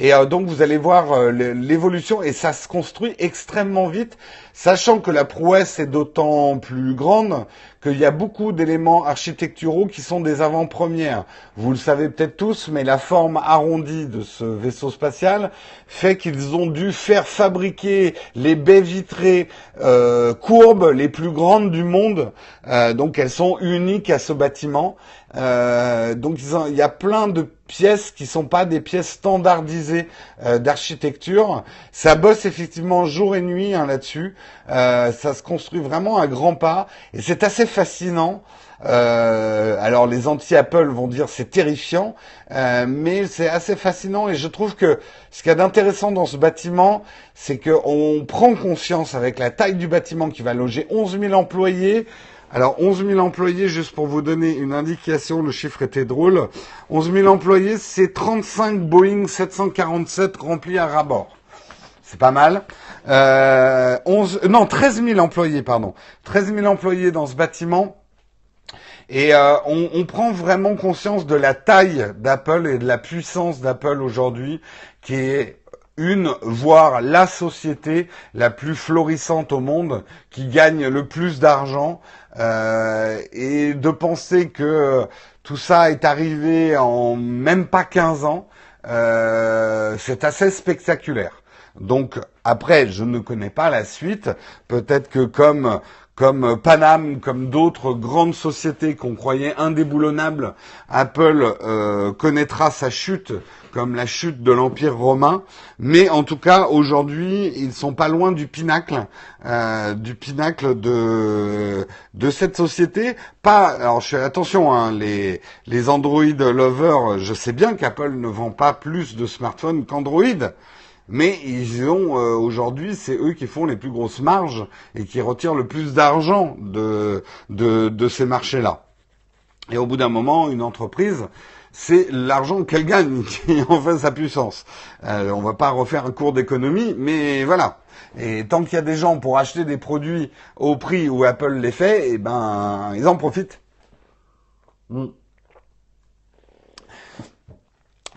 Et euh, donc vous allez voir euh, l'évolution et ça se construit extrêmement vite, sachant que la prouesse est d'autant plus grande qu'il y a beaucoup d'éléments architecturaux qui sont des avant-premières. Vous le savez peut-être tous, mais la forme arrondie de ce vaisseau spatial fait qu'ils ont dû faire fabriquer les baies vitrées euh, courbes les plus grandes du monde. donc elles sont uniques à ce bâtiment. Euh, donc il y a plein de pièces qui sont pas des pièces standardisées euh, d'architecture. Ça bosse effectivement jour et nuit hein, là-dessus. Euh, ça se construit vraiment à grands pas et c'est assez fascinant. alors les anti-Apple vont dire c'est terrifiant, mais c'est assez fascinant et je trouve que ce qu'il y a d'intéressant dans ce bâtiment, c'est qu'on prend conscience avec la taille du bâtiment qui va loger 11 000 employés, alors 11 000 employés, juste pour vous donner une indication, le chiffre était drôle. 11 000 employés, c'est 35 Boeing 747 remplis à rabord. C'est pas mal. Euh, 11, non, 13 000 employés, pardon. 13 000 employés dans ce bâtiment. Et euh, on, prend vraiment conscience de la taille d'Apple et de la puissance d'Apple aujourd'hui, qui est une, voire la société la plus florissante au monde, qui gagne le plus d'argent, euh, et de penser que tout ça est arrivé en même pas 15 ans, euh, c'est assez spectaculaire. Donc après, je ne connais pas la suite. Peut-être que comme comme Panam, comme d'autres grandes sociétés qu'on croyait indéboulonnables, Apple euh, connaîtra sa chute comme la chute de l'Empire romain. Mais en tout cas, aujourd'hui, ils sont pas loin du pinacle, euh, du pinacle de de cette société. Pas, alors attention, hein, les les Android lovers, je sais bien qu'Apple ne vend pas plus de smartphones qu'Android. Mais ils ont euh, aujourd'hui, c'est eux qui font les plus grosses marges et qui retirent le plus d'argent de, de, de ces marchés-là. Et au bout d'un moment, une entreprise, c'est l'argent qu'elle gagne qui en fait sa puissance. Euh, on va pas refaire un cours d'économie, mais voilà. Et tant qu'il y a des gens pour acheter des produits au prix où Apple les fait, eh ben ils en profitent. Mm.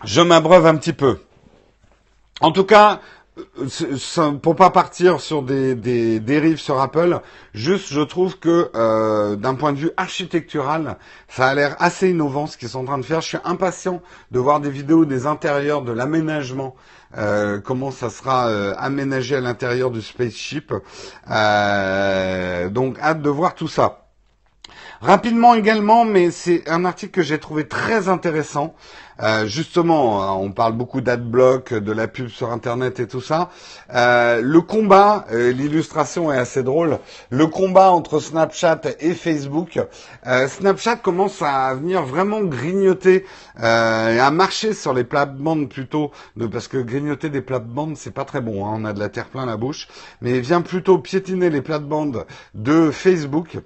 je m'abreuve un petit peu. En tout cas, pour pas partir sur des, dérives sur Apple, juste je trouve que euh, d'un point de vue architectural, ça a l'air assez innovant ce qu'ils sont en train de faire. Je suis impatient de voir des vidéos des intérieurs, de l'aménagement, euh, comment ça sera euh, aménagé à l'intérieur du spaceship. donc hâte de voir tout ça. Rapidement également, mais c'est un article que j'ai trouvé très intéressant. Euh, justement, on parle beaucoup d'adblock, de la pub sur Internet et tout ça. Euh, le combat, euh, l'illustration est assez drôle, le combat entre Snapchat et Facebook. Snapchat commence à venir vraiment grignoter et à marcher sur les plates-bandes plutôt, parce que grignoter des plates-bandes, c'est pas très bon, hein, on a de la terre plein la bouche, mais vient plutôt piétiner les plates-bandes de Facebook.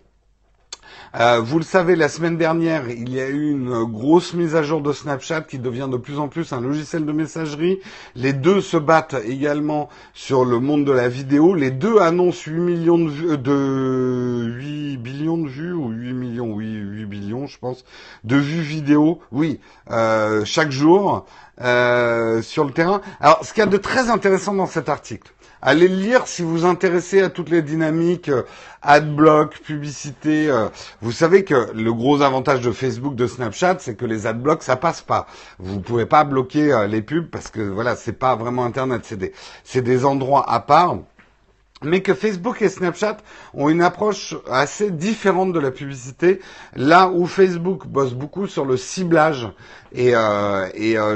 Euh, vous le savez, la semaine dernière, il y a eu une grosse mise à jour de Snapchat qui devient de plus en plus un logiciel de messagerie. Les deux se battent également sur le monde de la vidéo. Les deux annoncent 8 millions de vues, de 8 billions de vues ou 8 millions, oui, 8 billions, je pense, de vues vidéo. Oui, euh, chaque jour euh, sur le terrain. Alors, ce qu'il y a de très intéressant dans cet article, Allez le lire si vous intéressez à toutes les dynamiques, euh, adblock, publicité. Euh. vous savez que le gros avantage de Facebook, de Snapchat, c'est que les adblocks, ça passe pas. Vous pouvez pas bloquer euh, les pubs parce que voilà, c'est pas vraiment Internet, c'est des, c'est des endroits à part mais que Facebook et Snapchat ont une approche assez différente de la publicité, là où Facebook bosse beaucoup sur le ciblage et,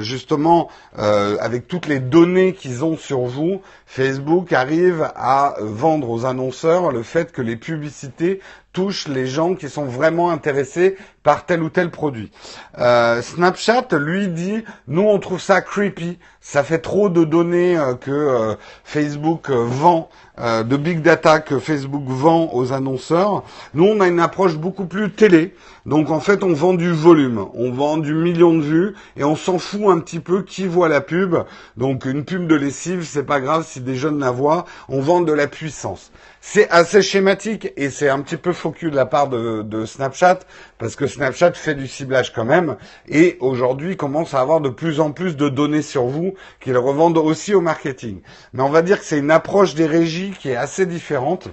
justement avec toutes les données qu'ils ont sur vous, Facebook arrive à vendre aux annonceurs le fait que les publicités touchent les gens qui sont vraiment intéressés par tel ou tel produit. Snapchat lui dit, nous on trouve ça creepy, ça fait trop de données que Facebook vend euh, de big data que Facebook vend aux annonceurs. Nous, on a une approche beaucoup plus télé. Donc en fait, on vend du volume, on vend du million de vues et on s'en fout un petit peu qui voit la pub. Donc une pub de lessive, c'est pas grave si des jeunes la voient. On vend de la puissance. C'est assez schématique et c'est un petit peu focus de la part de, Snapchat parce que Snapchat fait du ciblage quand même et aujourd'hui commence à avoir de plus en plus de données sur vous qu'ils revendent aussi au marketing. Mais on va dire que c'est une approche des régies qui est assez différente.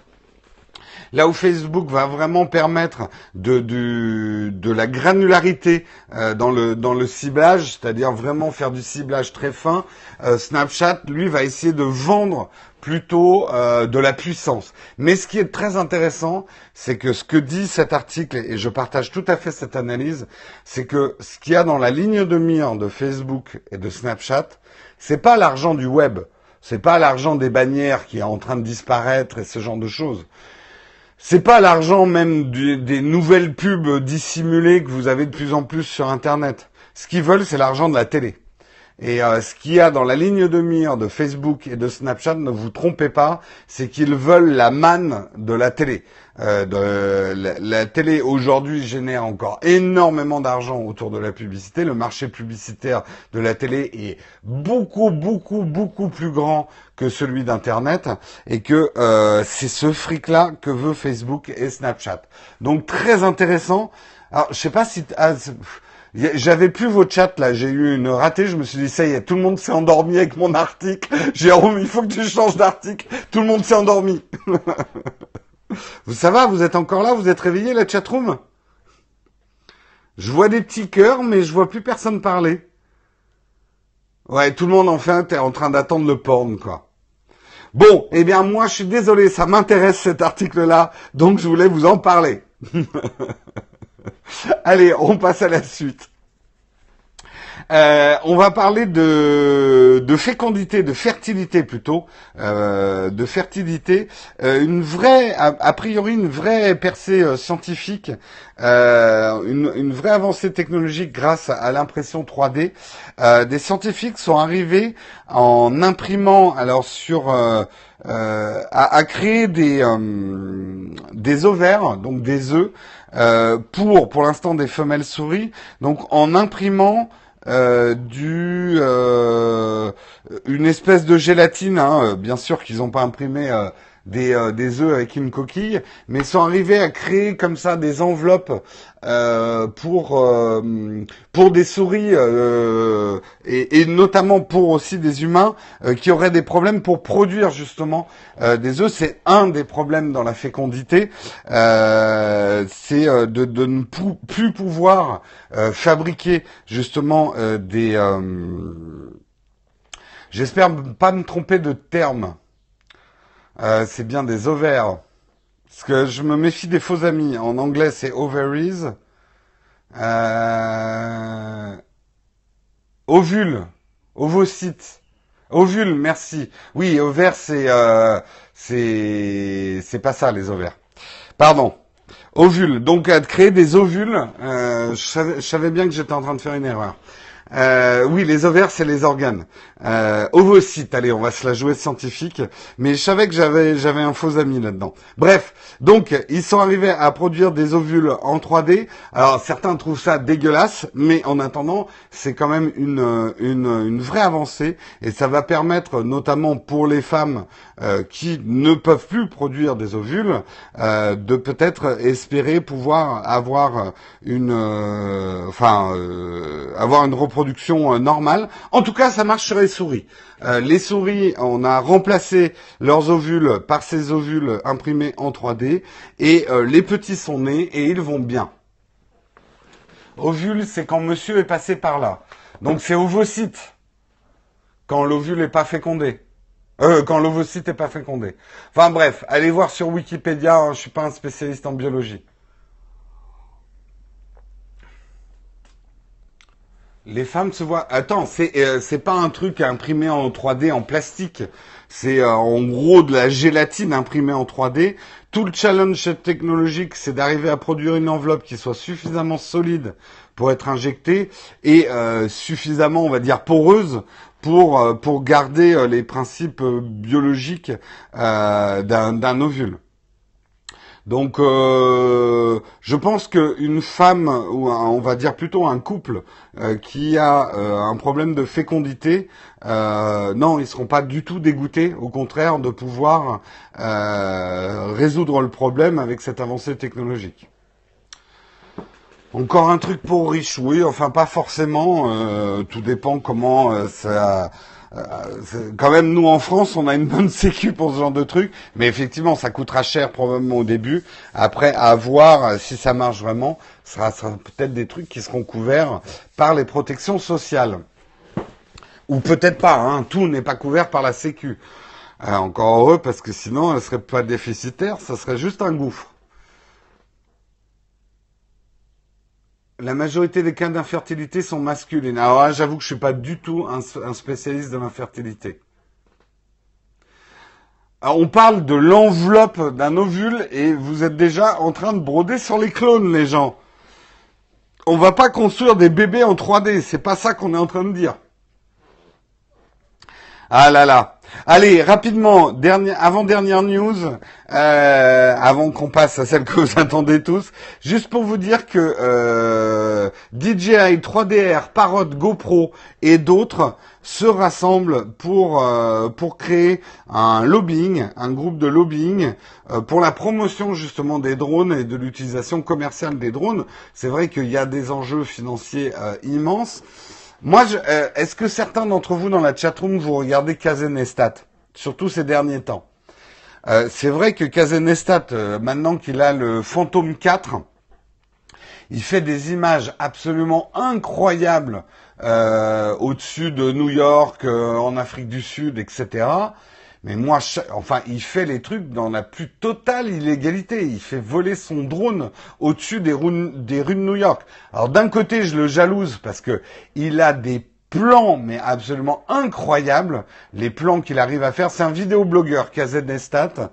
Là où Facebook va vraiment permettre de, de la granularité euh, dans, le, dans le ciblage, c'est-à-dire vraiment faire du ciblage très fin, euh, Snapchat, lui, va essayer de vendre plutôt euh, de la puissance. Mais ce qui est très intéressant, c'est que ce que dit cet article, et je partage tout à fait cette analyse, c'est que ce qu'il y a dans la ligne de mire de Facebook et de Snapchat, c'est pas l'argent du web, c'est pas l'argent des bannières qui est en train de disparaître et ce genre de choses. C'est pas l'argent même des nouvelles pubs dissimulées que vous avez de plus en plus sur Internet. Ce qu'ils veulent, c'est l'argent de la télé. Et euh, ce qu'il y a dans la ligne de mire de Facebook et de Snapchat, ne vous trompez pas, c'est qu'ils veulent la manne de la télé. Euh, de, la, télé aujourd'hui génère encore énormément d'argent autour de la publicité. Le marché publicitaire de la télé est beaucoup, beaucoup, beaucoup plus grand que celui d'Internet et que euh, c'est ce fric-là que veut Facebook et Snapchat. Donc très intéressant. Alors je sais pas si... Ah, j'avais plus vos chats là, j'ai eu une ratée, je me suis dit ça y est, tout le monde s'est endormi avec mon article. Jérôme, il faut que tu changes d'article. Tout le monde s'est endormi. vous ça va, vous êtes encore là, vous êtes réveillé la chatroom? Je vois des petits cœurs, mais je vois plus personne parler. Ouais, tout le monde enfin est en train d'attendre le porn quoi. Bon, eh bien moi je suis désolé, ça m'intéresse cet article-là, donc je voulais vous en parler. Allez, on passe à la suite. Euh, on va parler de, fécondité, de fertilité plutôt, euh, de fertilité, euh, une vraie, a, priori une vraie percée scientifique, une, vraie avancée technologique grâce à, l'impression 3D. des scientifiques sont arrivés en imprimant, alors sur à, à, créer des des ovaires, donc des œufs euh, pour pour l'instant des femelles souris. Donc en imprimant euh, du euh, une espèce de gélatine, hein, bien sûr qu'ils n'ont pas imprimé des, euh, des œufs avec une coquille, mais sont arrivés à créer comme ça des enveloppes euh, pour euh, pour des souris et, et, notamment pour aussi des humains qui auraient des problèmes pour produire justement des œufs. C'est un des problèmes dans la fécondité, c'est de, de, ne plus pouvoir fabriquer justement des J'espère pas me tromper de terme. Euh, c'est bien des ovaires. Parce que je me méfie des faux amis. En anglais, c'est ovaries. Euh... Ovule. Ovocyte. Ovule, merci. Oui, ovaire, c'est euh, c'est c'est pas ça les ovaires. Pardon. Ovule. Donc à créer des ovules. Euh, je savais bien que j'étais en train de faire une erreur. Euh, oui, les ovaires, c'est les organes. Euh, ovocytes, allez, on va se la jouer scientifique. Mais je savais que j'avais j'avais un faux ami là-dedans. Bref, donc ils sont arrivés à produire des ovules en 3D. Alors certains trouvent ça dégueulasse, mais en attendant, c'est quand même une, une, une vraie avancée et ça va permettre, notamment pour les femmes euh, qui ne peuvent plus produire des ovules, euh, de peut-être espérer pouvoir avoir une, euh, enfin, avoir une reproduction normale. En tout cas, ça marche sur les souris. les souris, on a remplacé leurs ovules par ces ovules imprimés en 3D et les petits sont nés et ils vont bien. Ovule, c'est quand monsieur est passé par là. Donc c'est ovocyte quand l'ovule n'est pas fécondé. Euh, quand l'ovocyte n'est pas fécondé. Enfin bref, allez voir sur Wikipédia, hein, je suis pas un spécialiste en biologie. Les femmes se voient. Attends, c'est euh, c'est pas un truc imprimé en 3D en plastique. C'est euh, en gros de la gélatine imprimée en 3D. Tout le challenge technologique, c'est d'arriver à produire une enveloppe qui soit suffisamment solide pour être injectée et euh, suffisamment, on va dire, poreuse pour, euh, pour garder les principes biologiques d'un ovule. Donc, je pense qu'une femme ou on va dire plutôt un couple qui a un problème de fécondité, non, ils seront pas du tout dégoûtés. Au contraire, de pouvoir résoudre le problème avec cette avancée technologique. Encore un truc pour riche, oui, enfin pas forcément. Euh, tout dépend comment euh, ça. Euh, quand même, nous en France, on a une bonne sécu pour ce genre de truc, mais effectivement, ça coûtera cher probablement au début. Après, à voir si ça marche vraiment, ça sera, peut-être des trucs qui seront couverts par les protections sociales, ou peut-être pas. Hein, tout n'est pas couvert par la sécu. encore heureux, parce que sinon, elle serait pas déficitaire, ça serait juste un gouffre. La majorité des cas d'infertilité sont masculines. Alors j'avoue que je suis pas du tout un, spécialiste de l'infertilité. On parle de l'enveloppe d'un ovule et vous êtes déjà en train de broder sur les clones, les gens. On va pas construire des bébés en 3D, c'est pas ça qu'on est en train de dire. Ah là là. Allez, rapidement, avant dernière news, euh, avant qu'on passe à celle que vous attendez tous, juste pour vous dire que euh, DJI 3DR, Parrot, GoPro et d'autres se rassemblent pour euh, pour créer un lobbying, un groupe de lobbying pour la promotion justement des drones et de l'utilisation commerciale des drones. C'est vrai qu'il y a des enjeux financiers immenses. Moi, euh, est-ce que certains d'entre vous dans la chatroom vous regardez Kazenestat, surtout ces derniers temps? Euh, C'est vrai que Kazenestat, euh, maintenant qu'il a le Phantom 4, il fait des images absolument incroyables au-dessus de New York, en Afrique du Sud, etc. Mais moi, enfin, il fait les trucs dans la plus totale illégalité. Il fait voler son drone au-dessus des, des rues de New York. Alors d'un côté, je le jalouse parce que il a des plans, mais absolument incroyables. Les plans qu'il arrive à faire. C'est un vidéoblogueur, KZ Nestat.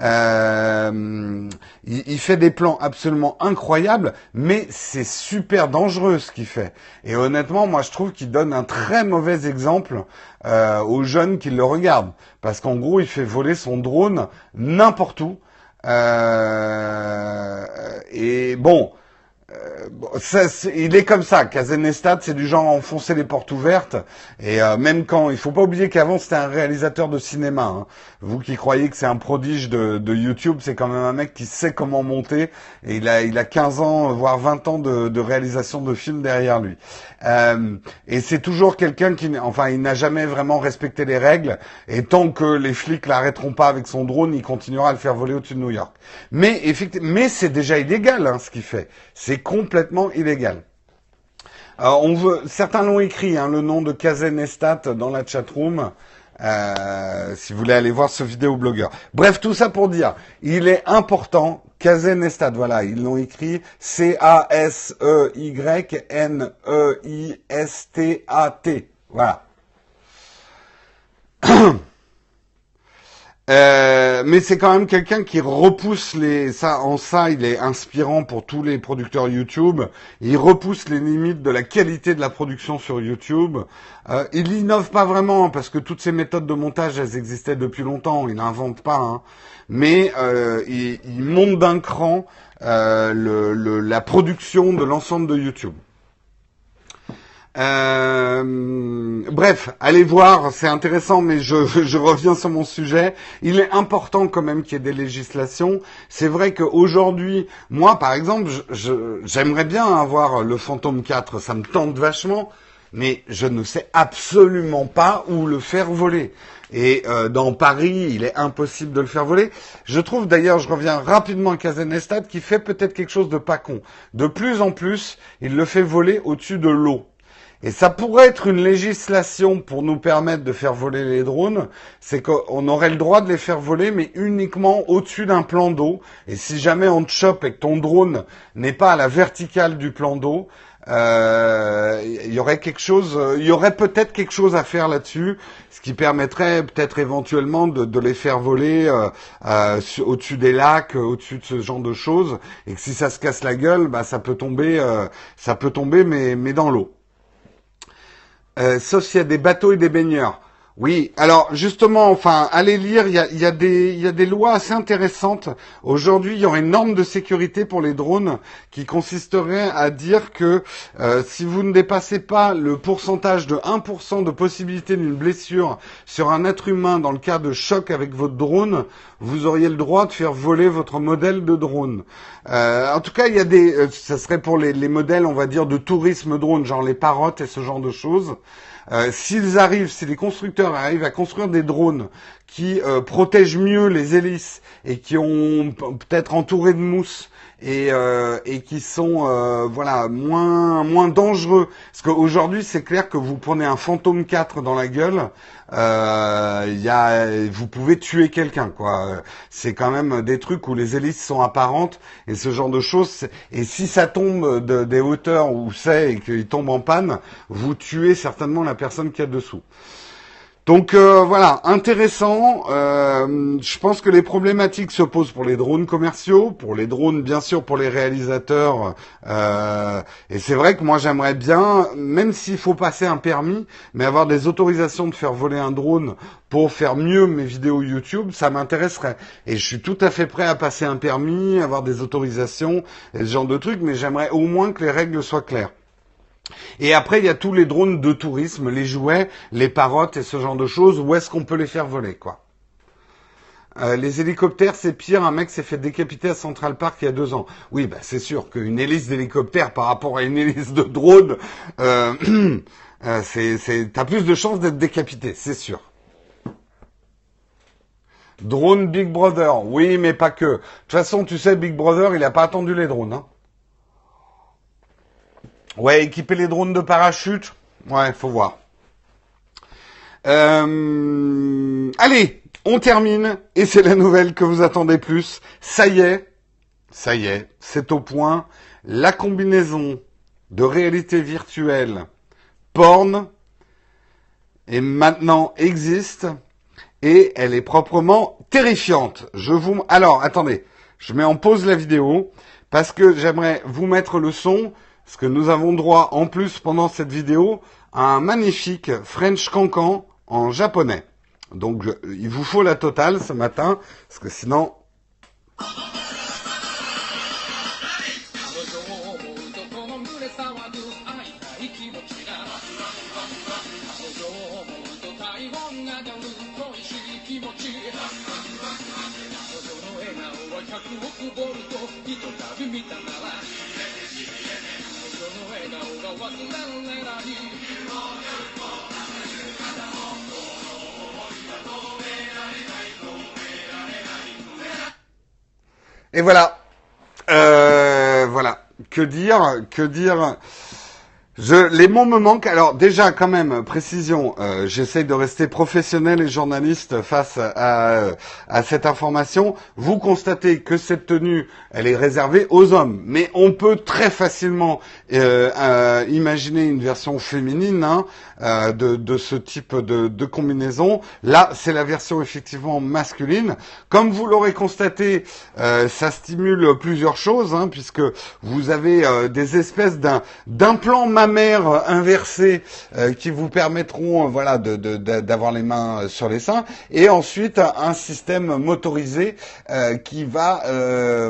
Euh, il, fait des plans absolument incroyables, mais c'est super dangereux ce qu'il fait. Et honnêtement, moi je trouve qu'il donne un très mauvais exemple euh, aux jeunes qui le regardent, parce qu'en gros, il fait voler son drone n'importe où. Euh, et bon, ça, il est comme ça. Kazenestat, c'est du genre à enfoncer les portes ouvertes. Et euh, même quand, il faut pas oublier qu'avant c'était un réalisateur de cinéma. Hein. Vous qui croyez que c'est un prodige de, YouTube, c'est quand même un mec qui sait comment monter. Et il a, il a 15 ans, voire 20 ans de réalisation de films derrière lui. Euh, et c'est toujours quelqu'un qui, enfin, il n'a jamais vraiment respecté les règles. Et tant que les flics l'arrêteront pas avec son drone, il continuera à le faire voler au-dessus de New York. Mais effectivement, mais c'est déjà illégal hein, ce qu'il fait. C'est complètement illégal. Alors, on veut, certains l'ont écrit, hein, le nom de Kazenestat dans la chatroom. Euh, si vous voulez aller voir ce vidéo blogueur. Bref, tout ça pour dire, il est important, Kazenestat, voilà, ils l'ont écrit C-A-S-E-Y-N-E-I-S-T-A-T. Voilà. Euh, mais c'est quand même quelqu'un qui repousse les ça en ça il est inspirant pour tous les producteurs YouTube. Il repousse les limites de la qualité de la production sur YouTube. Euh, il innove pas vraiment parce que toutes ces méthodes de montage elles existaient depuis longtemps. Il n'invente pas, hein. mais euh, il, monte d'un cran la production de l'ensemble de YouTube. Euh, bref, allez voir, c'est intéressant, mais je, reviens sur mon sujet. Il est important quand même qu'il y ait des législations. C'est vrai qu'aujourd'hui, moi par exemple, j'aimerais bien avoir le Fantôme 4, ça me tente vachement, mais je ne sais absolument pas où le faire voler. Et euh, dans Paris, il est impossible de le faire voler. Je trouve d'ailleurs, je reviens rapidement à Kazenestat, qui fait peut-être quelque chose de pas con. De plus en plus, il le fait voler au-dessus de l'eau. Et ça pourrait être une législation pour nous permettre de faire voler les drones, c'est qu'on aurait le droit de les faire voler, mais uniquement au-dessus d'un plan d'eau. Et si jamais on te chope et que ton drone n'est pas à la verticale du plan d'eau, euh, il y aurait quelque chose, il y aurait peut-être quelque chose à faire là-dessus, ce qui permettrait peut-être éventuellement de, les faire voler euh, euh, au-dessus des lacs, au-dessus de ce genre de choses, et que si ça se casse la gueule, bah ça peut tomber, ça peut tomber, mais mais dans l'eau. Euh, sauf s'il y a des bateaux et des baigneurs. Oui, alors justement, enfin, allez lire, il y a, des lois assez intéressantes. Aujourd'hui, il y aurait une norme de sécurité pour les drones qui consisterait à dire que euh, si vous ne dépassez pas le pourcentage de 1% de possibilité d'une blessure sur un être humain dans le cas de choc avec votre drone, vous auriez le droit de faire voler votre modèle de drone. Euh, en tout cas, il y a des, euh, ça serait pour les, les modèles, on va dire, de tourisme drone, genre les parottes et ce genre de choses. Euh, s'ils arrivent, si les constructeurs arrivent à construire des drones qui euh, protègent mieux les hélices et qui ont peut-être entouré de mousse et, euh, et qui sont voilà moins moins dangereux parce qu'aujourd'hui c'est clair que vous prenez un fantôme 4 dans la gueule euh, y a, vous pouvez tuer quelqu'un, quoi. C'est quand même des trucs où les hélices sont apparentes et ce genre de choses. Et si ça tombe de, des hauteurs où c'est et qu'il tombe en panne, vous tuez certainement la personne qui est dessous. Donc euh, voilà, intéressant. Euh, je pense que les problématiques se posent pour les drones commerciaux, pour les drones bien sûr pour les réalisateurs. Euh, et c'est vrai que moi j'aimerais bien, même s'il faut passer un permis, mais avoir des autorisations de faire voler un drone pour faire mieux mes vidéos YouTube, ça m'intéresserait. Et je suis tout à fait prêt à passer un permis, avoir des autorisations ce genre de trucs, mais j'aimerais au moins que les règles soient claires. Et après, il y a tous les drones de tourisme, les jouets, les parottes et ce genre de choses. Où est-ce qu'on peut les faire voler, quoi? Euh, les hélicoptères, c'est pire. Un mec s'est fait décapiter à Central Park il y a deux ans. Oui, bah, c'est sûr qu'une hélice d'hélicoptère par rapport à une hélice de drone, euh, euh, c'est, t'as plus de chances d'être décapité, c'est sûr. Drone Big Brother, oui, mais pas que. De toute façon, tu sais, Big Brother, il n'a pas attendu les drones. Hein. Ouais, équiper les drones de parachute. Ouais, faut voir. Euh, allez, on termine et c'est la nouvelle que vous attendez plus. Ça y est, ça y est, c'est au point. La combinaison de réalité virtuelle porn et maintenant existe et elle est proprement terrifiante. Je vous alors attendez, je mets en pause la vidéo parce que j'aimerais vous mettre le son parce que nous avons droit en plus pendant cette vidéo à un magnifique French Cancan en japonais. Donc il vous faut la totale ce matin, parce que sinon... Et voilà. Euh, voilà. Que dire Que dire? Je, les mots me manquent. Alors déjà, quand même, précision, euh, j'essaye de rester professionnel et journaliste face à, à, cette information. Vous constatez que cette tenue, elle est réservée aux hommes, mais on peut très facilement euh, euh, imaginer une version féminine hein, euh, de, de, ce type de, de combinaison. Là, c'est la version effectivement masculine. Comme vous l'aurez constaté, euh, ça stimule plusieurs choses, hein, puisque vous avez des espèces d'implants mammaires inversés qui vous permettront, voilà, d'avoir les mains sur les seins, et ensuite un système motorisé qui va,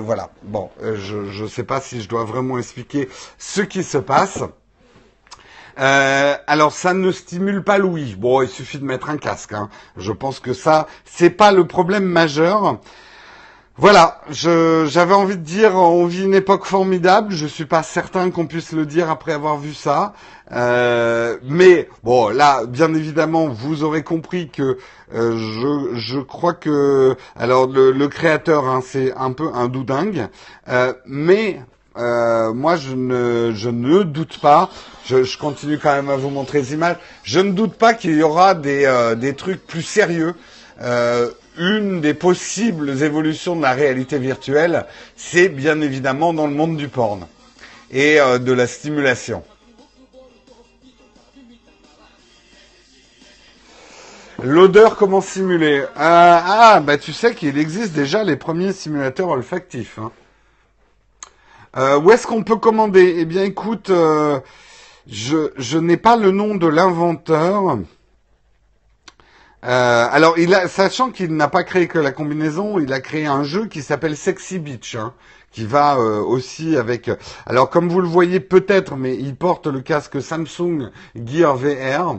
voilà. Bon, je ne sais pas si je dois vraiment expliquer ce qui se passe. Euh, alors ça ne stimule pas l'ouïe. Bon, il suffit de mettre un casque. Hein. Je pense que ça, c'est pas le problème majeur. Voilà, j'avais envie de dire, on vit une époque formidable. Je suis pas certain qu'on puisse le dire après avoir vu ça. Euh, mais bon, là, bien évidemment, vous aurez compris que euh, je, je crois que, alors le, créateur, hein, c'est un peu un doudingue, mais euh, moi, je ne, je ne doute pas. Je, continue quand même à vous montrer les images. Je ne doute pas qu'il y aura des, des trucs plus sérieux. Une des possibles évolutions de la réalité virtuelle, c'est bien évidemment dans le monde du porn et euh, de la stimulation. L'odeur, comment simuler? Ah, bah tu sais qu'il existe déjà les premiers simulateurs olfactifs. Hein. Euh, où est-ce qu'on peut commander? Eh bien, écoute, euh, je, je n'ai pas le nom de l'inventeur. Euh, alors, il a, sachant qu'il n'a pas créé que la combinaison, il a créé un jeu qui s'appelle Sexy Beach, hein, qui va euh, aussi avec. Alors, comme vous le voyez peut-être, mais il porte le casque Samsung Gear VR.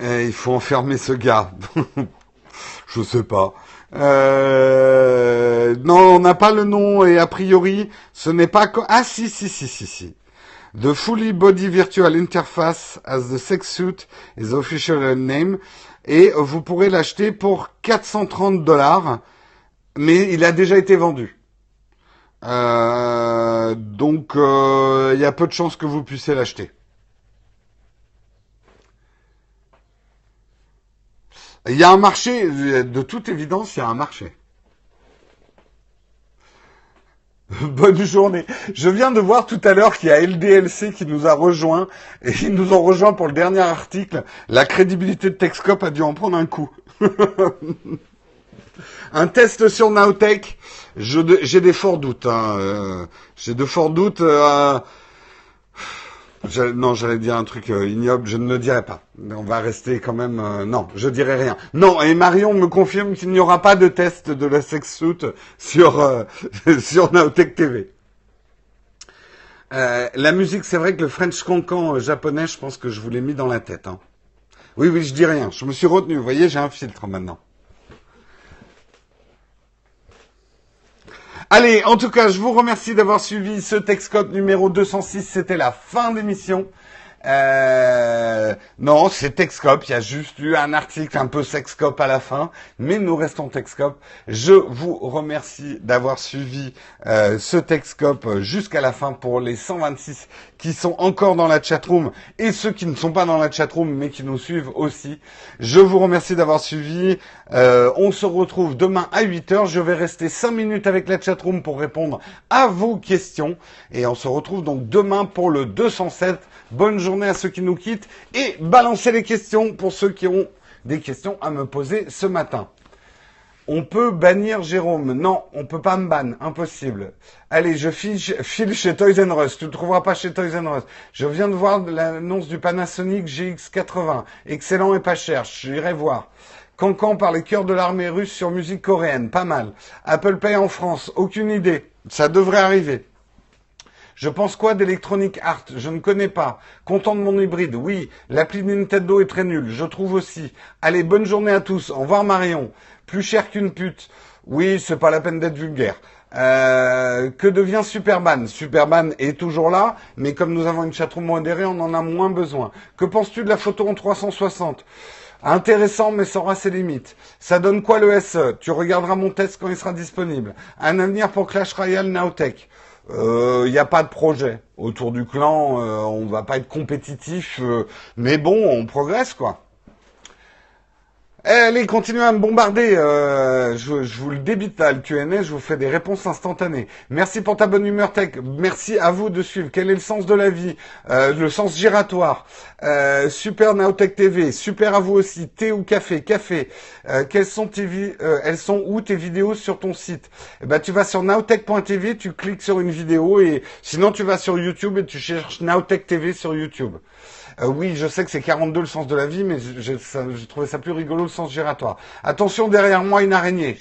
Et il faut enfermer ce gars. je sais pas. Euh, non, on n'a pas le nom et a priori, ce n'est pas... Ah si, si, si, si, si. The Fully Body Virtual Interface as the Sex Suit is official name. Et vous pourrez l'acheter pour 430 dollars. Mais il a déjà été vendu. Euh, donc, euh, il y a peu de chances que vous puissiez l'acheter. Il y a un marché, de toute évidence, il y a un marché. Bonne journée. Je viens de voir tout à l'heure qu'il y a LDLC qui nous a rejoint et ils nous ont rejoint pour le dernier article. La crédibilité de Texcop a dû en prendre un coup. un test sur Nowtech. J'ai des forts doutes. Hein. Euh, j'ai de forts doutes. Euh, non, j'allais dire un truc euh, ignoble, je ne le dirai pas. On va rester quand même... Euh, non, je dirai rien. Non, et Marion me confirme qu'il n'y aura pas de test de la sex suit sur, euh, sur Naotech TV. la musique, c'est vrai que le French Cancan japonais, je pense que je vous l'ai mis dans la tête. Hein. Oui, oui, je dis rien. Je me suis retenu. Vous voyez, j'ai un filtre maintenant. Allez, en tout cas, je vous remercie d'avoir suivi ce Texcode numéro 206. C'était la fin d'émission. Euh, non, c'est Texcop. Il y a juste eu un article un peu Sexcop à la fin, mais nous restons Texcop. Je vous remercie d'avoir suivi euh, ce Texcop jusqu'à la fin pour les 126 qui sont encore dans la chatroom et ceux qui ne sont pas dans la chatroom mais qui nous suivent aussi. Je vous remercie d'avoir suivi. Euh, on se retrouve demain à 8h. Je vais rester 5 minutes avec la chatroom pour répondre à vos questions et on se retrouve donc demain pour le 207 Bonne journée à ceux qui nous quittent et balancez les questions pour ceux qui ont des questions à me poser ce matin. On peut bannir Jérôme. Non, on peut pas me ban. Impossible. Allez, je file, chez Toys R Us. Tu ne trouveras pas chez Toys R Us. Je viens de voir l'annonce du Panasonic GX80. Excellent et pas cher. J'irai voir. Cancan par les cœurs de l'armée russe sur musique coréenne. Pas mal. Apple Pay en France. Aucune idée. Ça devrait arriver. Je pense quoi d'Electronic Art Je ne connais pas. Content de mon hybride? Oui. L'appli Nintendo est très nulle. Je trouve aussi. Allez, bonne journée à tous. Au revoir Marion. Plus cher qu'une pute. Oui, c'est pas la peine d'être vulgaire. Euh, que devient Superman? Superman est toujours là, mais comme nous avons une chatroom modérée, on en a moins besoin. Que penses-tu de la photo en 360 Intéressant, mais ça aura ses limites. Ça donne quoi le SE Tu regarderas mon test quand il sera disponible. Un avenir pour Clash Royale Nowtech. Il euh, n'y a pas de projet. Autour du clan, euh, on va pas être compétitif, euh, mais bon, on progresse quoi. Eh, allez, continuez à me bombarder. Euh, je, vous le débite là, le Q&A. Je vous fais des réponses instantanées. Merci pour ta bonne humeur tech. Merci à vous de suivre. Quel est le sens de la vie? Euh, Le sens giratoire. Euh, super Naotech TV. Super à vous aussi. Thé ou café? Café. quelles sont tes Elles sont où tes vidéos sur ton site? Eh ben, tu vas sur nowtech.tv, tu cliques sur une vidéo et sinon tu vas sur YouTube et tu cherches Nowtech TV sur YouTube. Euh, oui, je sais que c'est 42 le sens de la vie, mais j'ai trouvé ça plus rigolo le sens giratoire. Attention, derrière moi, une araignée.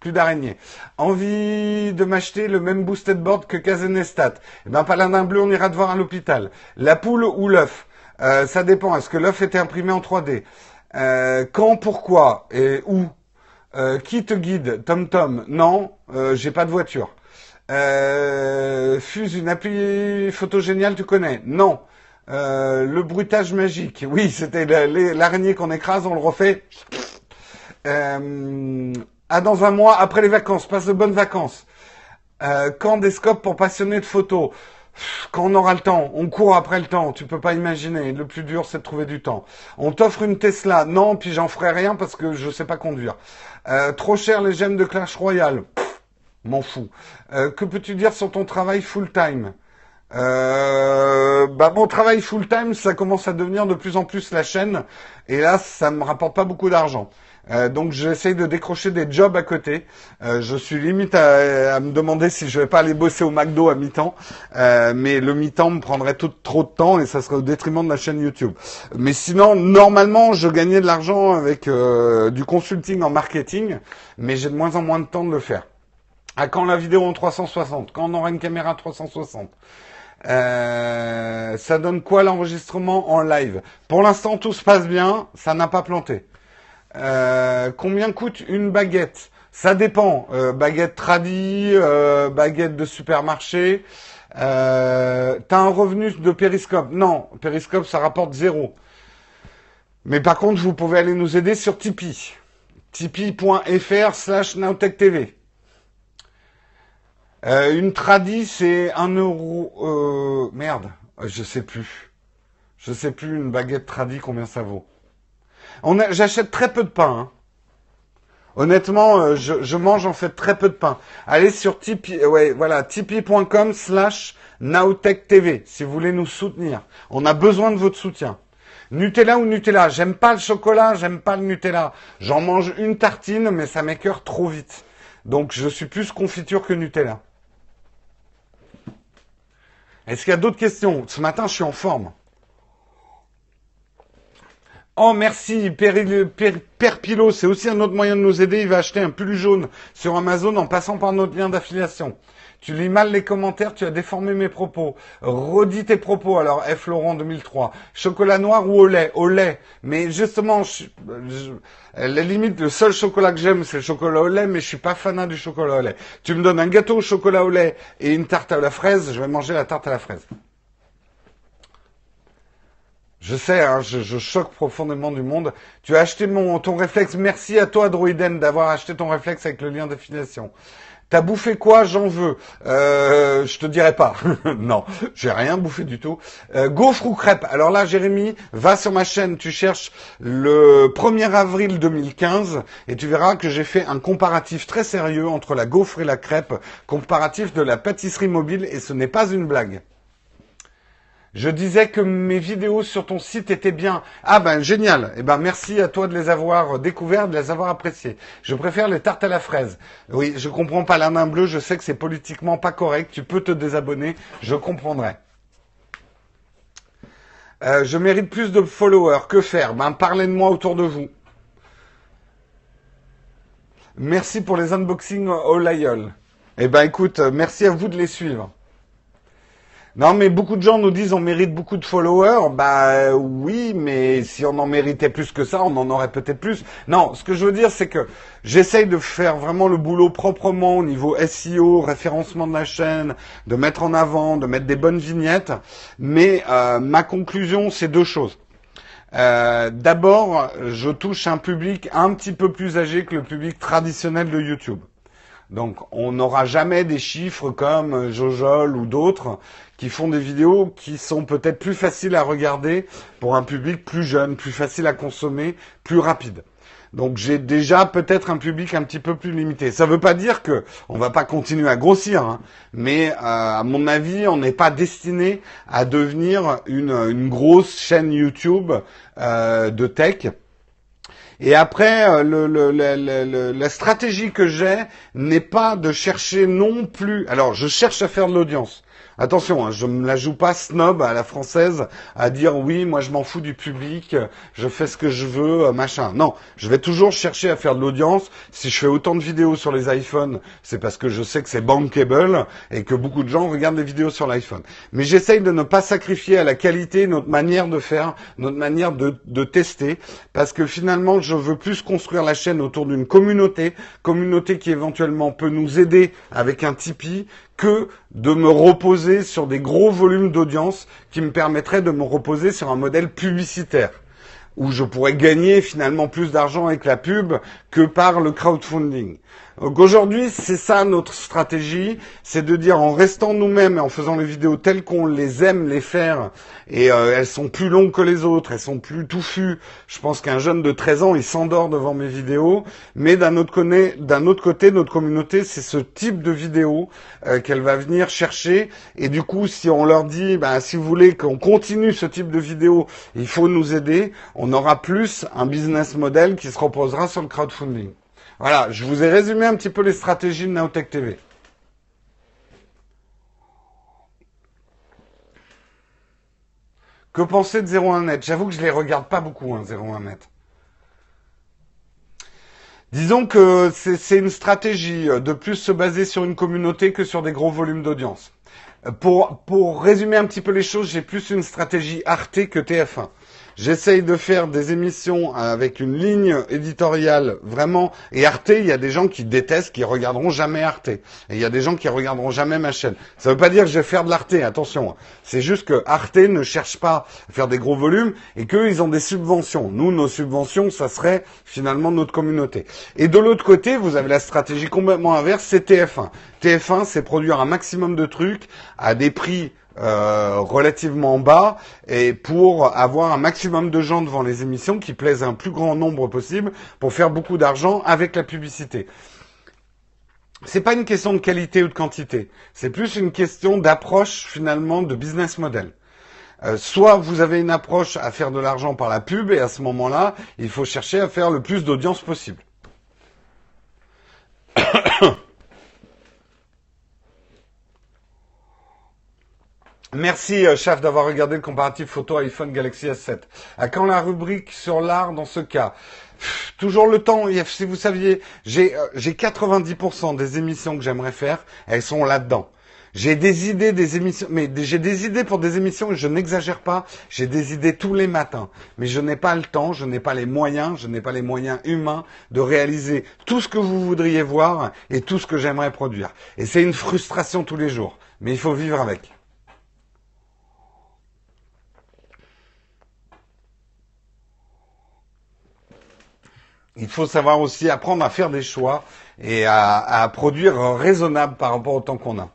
Plus d'araignée. Envie de m'acheter le même boosted board que Kazenestat. Eh ben, paladin bleu, on ira te voir à l'hôpital. La poule ou l'œuf? Euh, Ça dépend. Est-ce que l'œuf était imprimé en 3D euh, Quand, pourquoi et où? Qui te guide? Tom Tom? Non, j'ai pas de voiture. Fuse une appli photo géniale, tu connais? Non. Euh, le bruitage magique. Oui, c'était l'araignée qu'on écrase, on le refait. Euh, ah, dans un mois, après les vacances, passe de bonnes vacances. Euh, quand des scopes pour passionnés de photos quand on aura le temps, on court après le temps, tu peux pas imaginer. Le plus dur, c'est de trouver du temps. On t'offre une Tesla, non, puis j'en ferai rien parce que je sais pas conduire. Euh, trop cher les gemmes de Clash Royale, m'en fous. que peux-tu dire sur ton travail full time euh, bah mon travail full time, ça commence à devenir de plus en plus la chaîne, et là, ça me rapporte pas beaucoup d'argent. Euh, donc j'essaye de décrocher des jobs à côté. Euh, je suis limite à, me demander si je vais pas aller bosser au McDo à mi-temps, euh, mais le mi-temps me prendrait tout, trop de temps et ça serait au détriment de la chaîne YouTube. Mais sinon, normalement, je gagnais de l'argent avec du consulting en marketing, mais j'ai de moins en moins de temps de le faire. À quand la vidéo en 360 Quand on aura une caméra 360 euh, ça donne quoi l'enregistrement en live? Pour l'instant, tout se passe bien, ça n'a pas planté. Euh, combien coûte une baguette? Ça dépend. Euh, baguette tradie, baguette de supermarché. T'as un revenu de périscope? Non, périscope, ça rapporte zéro. Mais par contre, vous pouvez aller nous aider sur Tipeee. Tipeee.fr slash TV. Euh, une tradie, c'est un euro. Euh, merde, je sais plus. Je sais plus une baguette tradie combien ça vaut. On j'achète très peu de pain. Hein. Honnêtement, euh, je, mange en fait très peu de pain. Allez sur Tipeee, ouais, voilà, tipeee.com slash TV si vous voulez nous soutenir. On a besoin de votre soutien. Nutella ou Nutella? J'aime pas le chocolat, j'aime pas le Nutella. J'en mange une tartine, mais ça m'écœure trop vite. Donc je suis plus confiture que Nutella. Est-ce qu'il y a d'autres questions? Ce matin, je suis en forme. Oh merci, Père Pilot, c'est aussi un autre moyen de nous aider. Il va acheter un pull jaune sur Amazon en passant par notre lien d'affiliation. Tu lis mal les commentaires, tu as déformé mes propos. Redis tes propos alors, F Laurent 2003. Chocolat noir ou au lait? Au lait. Mais justement, je, la limite, le seul chocolat que j'aime, c'est le chocolat au lait, mais je suis pas fanat du chocolat au lait. Tu me donnes un gâteau au chocolat au lait et une tarte à la fraise, je vais manger la tarte à la fraise. Je sais, hein, je, choque profondément du monde. Tu as acheté mon, ton réflexe. Merci à toi, Droiden, d'avoir acheté ton réflexe avec le lien d'affiliation. T'as bouffé quoi J'en veux. Euh, je te dirai pas. non, j'ai rien bouffé du tout. Euh, gaufre ou crêpe Alors là, Jérémy, va sur ma chaîne, tu cherches le 1er avril 2015 et tu verras que j'ai fait un comparatif très sérieux entre la gaufre et la crêpe, comparatif de la pâtisserie mobile et ce n'est pas une blague. Je disais que mes vidéos sur ton site étaient bien. Ah ben génial. Eh ben merci à toi de les avoir découvertes, de les avoir appréciées. Je préfère les tartes à la fraise. Oui, je comprends pas la main bleue. Je sais que c'est politiquement pas correct. Tu peux te désabonner. Je comprendrai. Euh, je mérite plus de followers. Que faire? Ben parlez de moi autour de vous. Merci pour les unboxings au Lyol. Eh ben écoute, merci à vous de les suivre. Non, mais beaucoup de gens nous disent on mérite beaucoup de followers. Bah oui, mais si on en méritait plus que ça, on en aurait peut-être plus. Non, ce que je veux dire, c'est que j'essaye de faire vraiment le boulot proprement au niveau SEO, référencement de la chaîne, de mettre en avant, de mettre des bonnes vignettes. Mais euh, ma conclusion, c'est deux choses. Euh, D'abord, je touche un public un petit peu plus âgé que le public traditionnel de YouTube. Donc on n'aura jamais des chiffres comme Jojol ou d'autres qui font des vidéos qui sont peut-être plus faciles à regarder pour un public plus jeune, plus facile à consommer, plus rapide. Donc j'ai déjà peut-être un public un petit peu plus limité. Ça ne veut pas dire que on va pas continuer à grossir, hein, mais euh, à mon avis, on n'est pas destiné à devenir une, grosse chaîne YouTube euh, de tech. Et après, euh, la stratégie que j'ai n'est pas de chercher non plus. Alors, je cherche à faire de l'audience. Attention, hein, je ne la joue pas snob à la française à dire oui, moi je m'en fous du public, je fais ce que je veux, euh, machin. Non, je vais toujours chercher à faire de l'audience. Si je fais autant de vidéos sur les iPhones, c'est parce que je sais que c'est bankable et que beaucoup de gens regardent des vidéos sur l'iPhone. Mais j'essaye de ne pas sacrifier à la qualité notre manière de faire, notre manière de, de tester, parce que finalement, je veux plus construire la chaîne autour d'une communauté, communauté qui éventuellement peut nous aider avec un Tipeee, que de me reposer sur des gros volumes d'audience qui me permettraient de me reposer sur un modèle publicitaire où je pourrais gagner finalement plus d'argent avec la pub que par le crowdfunding. Donc aujourd'hui, c'est ça notre stratégie, c'est de dire en restant nous-mêmes et en faisant les vidéos telles qu'on les aime les faire, et euh, elles sont plus longues que les autres, elles sont plus touffues. Je pense qu'un jeune de 13 ans, il s'endort devant mes vidéos, mais d'un autre, côté, notre communauté, c'est ce type de vidéo euh, qu'elle va venir chercher, et du coup, si on leur dit, ben, si vous voulez qu'on continue ce type de vidéo, il faut nous aider, on aura plus un business model qui se reposera sur le crowdfunding. Voilà, je vous ai résumé un petit peu les stratégies de Naotech TV. Que penser de 01net J'avoue que je les regarde pas beaucoup, hein, 01net. Disons que c'est une stratégie de plus se baser sur une communauté que sur des gros volumes d'audience. Pour, pour résumer un petit peu les choses, j'ai plus une stratégie Arte que TF1. J'essaye de faire des émissions avec une ligne éditoriale vraiment. Et Arte, il y a des gens qui détestent, qui regarderont jamais Arte. Et il y a des gens qui regarderont jamais ma chaîne. Ça ne veut pas dire que je vais faire de l'Arte, attention. C'est juste que Arte ne cherche pas à faire des gros volumes et qu'eux, ils ont des subventions. Nous, nos subventions, ça serait finalement notre communauté. Et de l'autre côté, vous avez la stratégie complètement inverse, c'est TF1. TF1, c'est produire un maximum de trucs à des prix euh, relativement bas et pour avoir un maximum de gens devant les émissions qui plaisent un plus grand nombre possible pour faire beaucoup d'argent avec la publicité. C'est pas une question de qualité ou de quantité, c'est plus une question d'approche finalement de business model. Euh, soit vous avez une approche à faire de l'argent par la pub et à ce moment-là, il faut chercher à faire le plus d'audience possible. Merci, euh, chef, d'avoir regardé le comparatif photo iPhone Galaxy S7. À quand la rubrique sur l'art dans ce cas? Toujours le temps, si vous saviez, j'ai 90% euh, des émissions que j'aimerais faire, elles sont là-dedans. J'ai des idées des émissions, mais j'ai des idées pour des émissions je n'exagère pas. J'ai des idées tous les matins, mais je n'ai pas le temps, je n'ai pas les moyens, je n'ai pas les moyens humains de réaliser tout ce que vous voudriez voir et tout ce que j'aimerais produire. Et c'est une frustration tous les jours, mais il faut vivre avec. Il faut savoir aussi apprendre à faire des choix et à, produire raisonnable par rapport au temps qu'on a.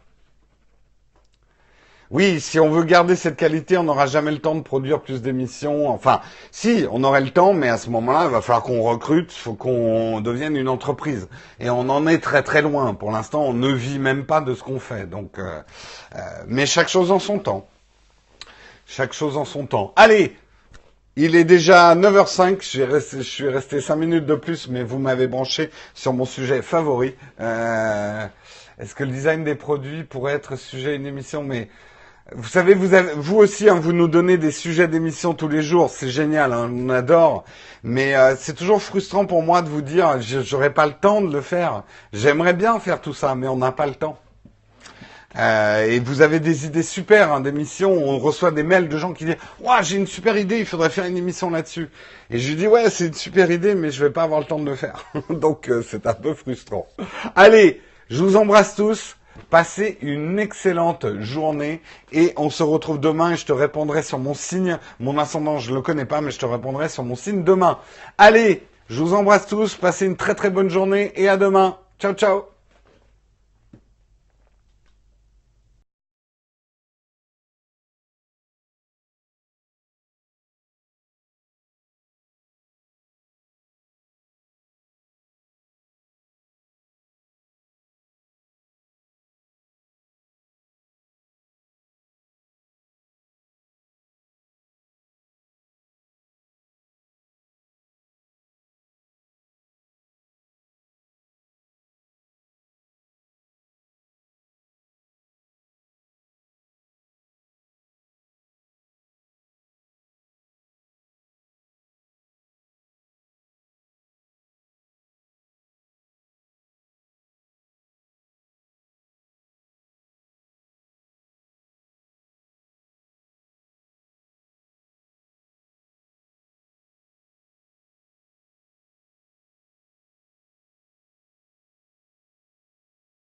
Oui, si on veut garder cette qualité, on n'aura jamais le temps de produire plus d'émissions. Enfin, si, on aurait le temps, mais à ce moment-là, il va falloir qu'on recrute, il faut qu'on devienne une entreprise. Et on en est très très loin. Pour l'instant, on ne vit même pas de ce qu'on fait. Donc, euh, euh, mais chaque chose en son temps. Chaque chose en son temps. Allez, il est déjà 9h05, je suis resté 5 minutes de plus, mais vous m'avez branché sur mon sujet favori. Euh, est-ce que le design des produits pourrait être sujet à une émission? Mais vous savez, vous, avez, vous aussi, hein, vous nous donnez des sujets d'émission tous les jours, c'est génial, hein, on adore. Mais euh, c'est toujours frustrant pour moi de vous dire, j'aurais pas le temps de le faire. J'aimerais bien faire tout ça, mais on n'a pas le temps. Euh, et vous avez des idées super hein, d'émissions. On reçoit des mails de gens qui disent "Ouah, j'ai une super idée, il faudrait faire une émission là-dessus." Et je lui dis "Ouais, c'est une super idée, mais je vais pas avoir le temps de le faire." Donc euh, c'est un peu frustrant. Allez, je vous embrasse tous. Passez une excellente journée et on se retrouve demain et je te répondrai sur mon signe. Mon ascendant, je le connais pas, mais je te répondrai sur mon signe demain. Allez, je vous embrasse tous. Passez une très très bonne journée et à demain. Ciao ciao